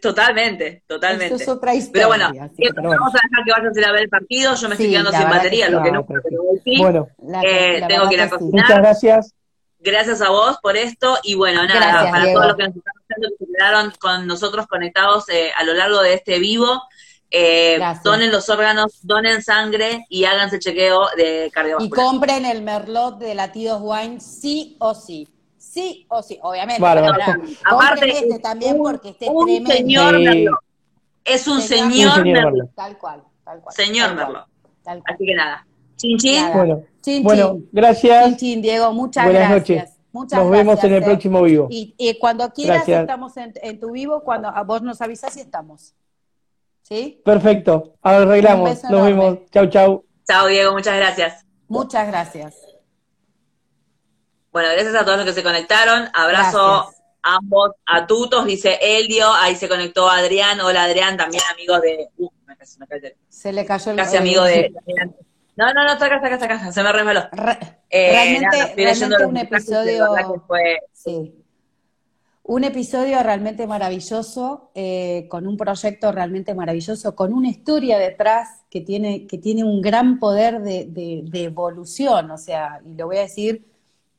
Totalmente, totalmente. Esto es otra historia. Pero bueno, vamos a dejar que vayas a ir a ver el partido. Yo me estoy quedando sin que batería, lo que No, pero sí. Bueno, La- Eh, la tengo que ir a cocinar. muchas gracias. Gracias a vos por esto y bueno, nada, Gracias, para Diego. todos los que nos están escuchando, que se quedaron con nosotros conectados eh, a lo largo de este vivo, eh, donen los órganos, donen sangre y háganse chequeo de Y cardiovascular. compren el merlot de Latidos Wine sí o sí. Sí o sí, obviamente. Bárbaro. Pará, Aparte, este es también un- porque este un tremendo. señor Sí. Merlot. Es un Señor señor Un señor Merlot. Merlot. Tal cual. tal cual. Señor tal Merlo. tal cual. Así que nada. Chin chin. Nada. Bueno, Chin, bueno, chin. gracias. Chin, chin, Diego, muchas Buenas gracias. noches. Muchas Nos vemos gracias, en el eh. próximo vivo. Y, y cuando quieras Gracias. estamos en, en tu vivo, cuando a vos nos avisás y estamos. ¿Sí? Perfecto, Un arreglamos. beso Nos enorme. vemos. Chau, chau. Chao, Diego, muchas gracias. Muchas gracias. Bueno, gracias a todos los que se conectaron. Abrazo Gracias. a ambos, a Tutos, dice Elio. Ahí se conectó Adrián. Hola, Adrián, también amigo de. Uh, me casi, me cayó. Se le cayó el Casi amigo de. No, no, no, está acá, está acá, está acá. Se me resbaló. Re- Eh, realmente, nada, realmente un episodio. verdad que fue- Sí. Un episodio realmente maravilloso, eh, con un proyecto realmente maravilloso, con una historia detrás que tiene, que tiene un gran poder de, de- de evolución. O sea, y lo voy a decir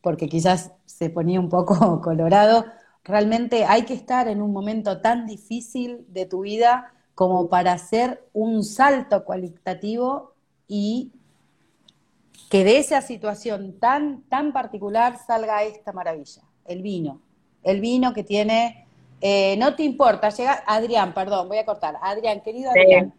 porque quizás se ponía un poco colorado, realmente hay que estar en un momento tan difícil de tu vida como para hacer un salto cualitativo y que de esa situación tan, tan particular salga esta maravilla, el vino. El vino que tiene, eh, no te importa, llega, Adrián, perdón, voy a cortar. Adrián, querido Sí. Adrián,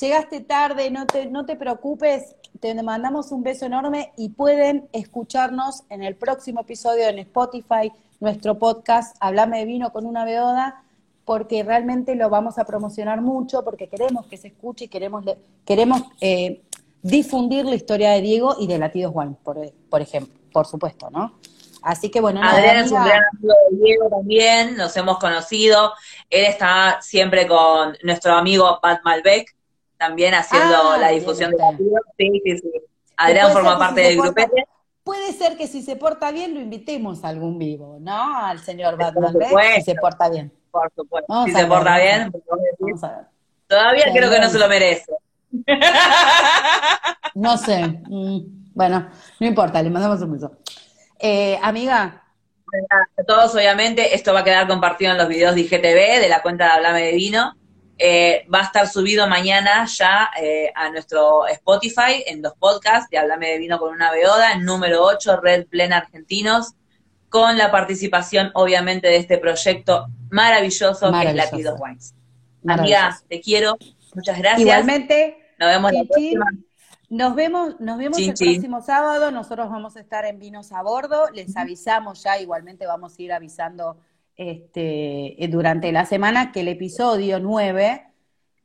llegaste tarde, no te, no te preocupes, te mandamos un beso enorme y pueden escucharnos en el próximo episodio en Spotify, nuestro podcast, Hablame de vino con una beoda, porque realmente lo vamos a promocionar mucho, porque queremos que se escuche y queremos, queremos eh, difundir la historia de Diego y de Latidos Wine, por, por ejemplo, por supuesto, ¿no? Así que bueno, Adrián es un gran amigo de Diego también, nos hemos conocido. Él está siempre con nuestro amigo Pat Malbec, también haciendo Ah, la bien, difusión de está. la. Sí, sí, sí. Adrián forma parte si del grupete. Puede ser que si se porta bien lo invitemos a algún vivo, ¿no? Al señor Batman. Si se porta bien. Por supuesto. Vamos si se ver, porta bien, Vamos a ver. todavía creo que no se lo merece. No sé. mm, bueno, no importa, le mandamos un beso. Eh, amiga, A todos, obviamente, esto va a quedar compartido en los videos de IGTV, de la cuenta de Hablame de Vino. Eh, va a estar subido mañana ya eh, a nuestro Spotify, en los podcasts de Hablame de Vino con una beoda, en número 8, Red Plena Argentinos, con la participación, obviamente, de este proyecto maravilloso, que es Maravilloso. Latidos Wines. maravilloso. Amiga, te quiero, muchas gracias. Igualmente, Nos vemos la Chin, chin. próxima. Nos vemos, nos vemos Chin, el chin. próximo sábado. Nosotros vamos a estar en Vinos a Bordo. Les avisamos ya, igualmente vamos a ir avisando este, eh, durante la semana que el episodio 9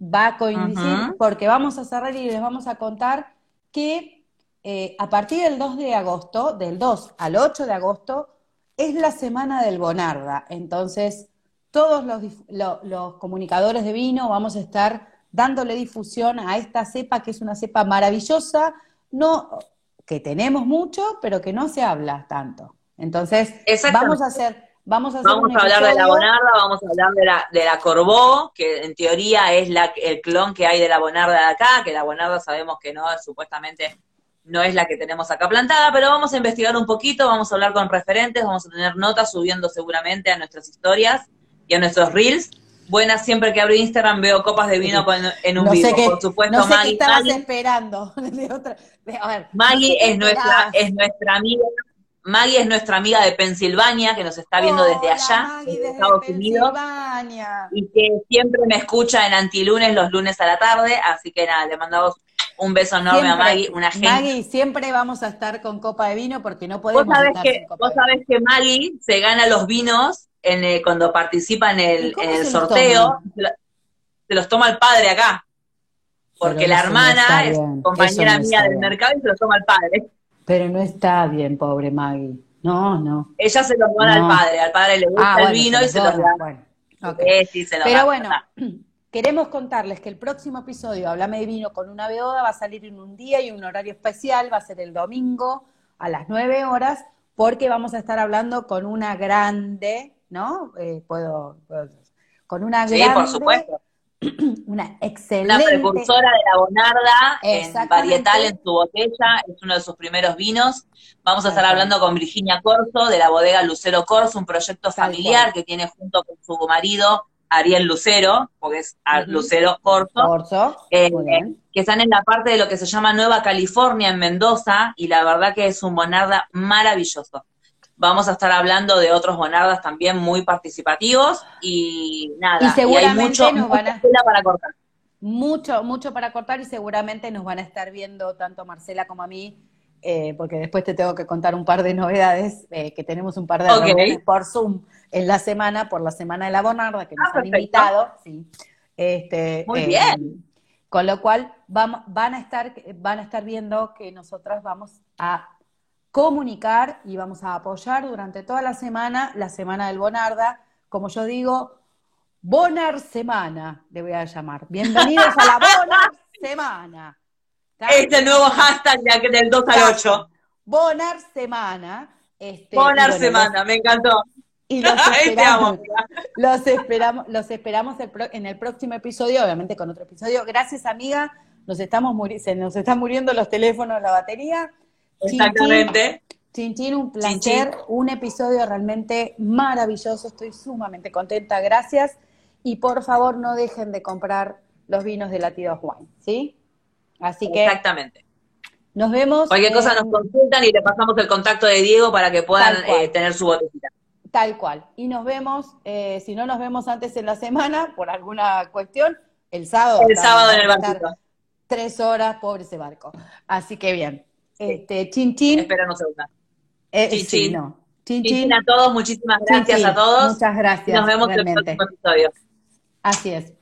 va a coincidir, porque vamos a cerrar y les vamos a contar que eh, a partir del 2 de agosto, del 2 al 8 de agosto, es la semana del Bonarda. Entonces, todos los, lo- los comunicadores de vino vamos a estar dándole difusión a esta cepa, que es una cepa maravillosa, no, que tenemos mucho, pero que no se habla tanto. Entonces, vamos a hacer, vamos a hacer Vamos un a hablar de la bonarda, vamos a hablar de la, de la Corbó, que en teoría es la, el clon que hay de la bonarda de acá, que la bonarda sabemos que no, supuestamente no es la que tenemos acá plantada, pero vamos a investigar un poquito, vamos a hablar con referentes, vamos a tener notas subiendo seguramente a nuestras historias y a nuestros reels. Buenas, siempre que abro Instagram veo copas de vino con- en un no vivo, sé qué, por supuesto, no sé qué Maggie. estabas Maggie- esperando. de otra- de- a ver, Maggie no sé qué es nuestra, es nuestra amiga, Maggie es nuestra amiga de Pensilvania, que nos está viendo desde allá, Maggie, desde desde Estados Unidos. Y que siempre me escucha en Antilunes los lunes a la tarde, así que nada, le mandamos un beso enorme a Maggie, una gente. Maggie, siempre vamos a estar con copa de vino porque no Vos podemos sabés estar que, sin copa vos de vino. sabés que Maggie se gana los vinos en el- cuando participa en ¿Y el, cómo en el se los sorteo, toma? se, lo- se los toma el padre acá, porque Pero la no hermana es compañera no mía del mercado y se los toma el padre. Pero no está bien, pobre Maggie. No, no. Ella se los No. al padre, al padre le gusta Ah, el bueno, vino se y se los da. bueno. Sí, sí, se los Pero da, bueno, da. queremos contarles que el próximo episodio, Hablame de Vino con una beoda, va a salir en un día y un horario especial, va a ser el domingo a las 9 horas, porque vamos a estar hablando con una grande, ¿no? Eh, puedo, puedo- con una Sí, grande, por supuesto. una Una excelente, precursora de la Bonarda en varietal en su botella, es uno de sus primeros vinos. Vamos a estar hablando con Virginia Corso de la bodega Lucero Corso, un proyecto familiar que tiene junto con su marido Ariel Lucero, porque es a- Ujú. Lucero Corso, Corso, eh, que están en la parte de lo que se llama Nueva California en Mendoza, y la verdad que es un Bonarda maravilloso. Vamos a estar hablando de otros Bonardas también muy participativos y nada, Y hay mucho, nos van a- para cortar. mucho, mucho para cortar y seguramente nos van a estar viendo tanto Marcela como a mí, eh, porque después te tengo que contar un par de novedades, eh, que tenemos un par de reuniones por Zoom en la semana, por la semana de la Bonarda, que nos Ah, han perfecto. invitado. Sí. Este, Muy eh, bien. Con lo cual vamos, van, a estar, van a estar viendo que nosotras vamos a comunicar y vamos a apoyar durante toda la semana, la semana del Bonarda, como yo digo, Bonar Semana, le voy a llamar. Bienvenidos a la Bonar Semana. Este nuevo hashtag del 2 al 8. Bonar Semana. Este, Bonar bueno, semana, me encantó. y los esperamos, los esperamos, los esperamos el pro- en el próximo episodio, obviamente con otro episodio. Gracias, amiga. Nos estamos se nos están muriendo los teléfonos, la batería. Exactamente. Chin, chin, un placer, Chin, un episodio realmente maravilloso. Estoy sumamente contenta. Gracias. Y por favor, no dejen de comprar los vinos de Latidos Wine, ¿sí? Así que Exactamente. nos vemos. Cualquier cosa nos consultan y le pasamos el contacto de Diego para que puedan eh, tener su botellita. Tal cual. Y nos vemos, eh, si no nos vemos antes en la semana, por alguna cuestión, el sábado. El sábado en el barquito. Tres horas, pobre ese barco. Así que bien. Este, chin chin. Espero no se una. Eh, Chin, sí, chin. no. Chin Chin, chin. chin a todos, muchísimas gracias chin. a todos. Muchas gracias. nos vemos en el realmente. próximo episodio. Así es.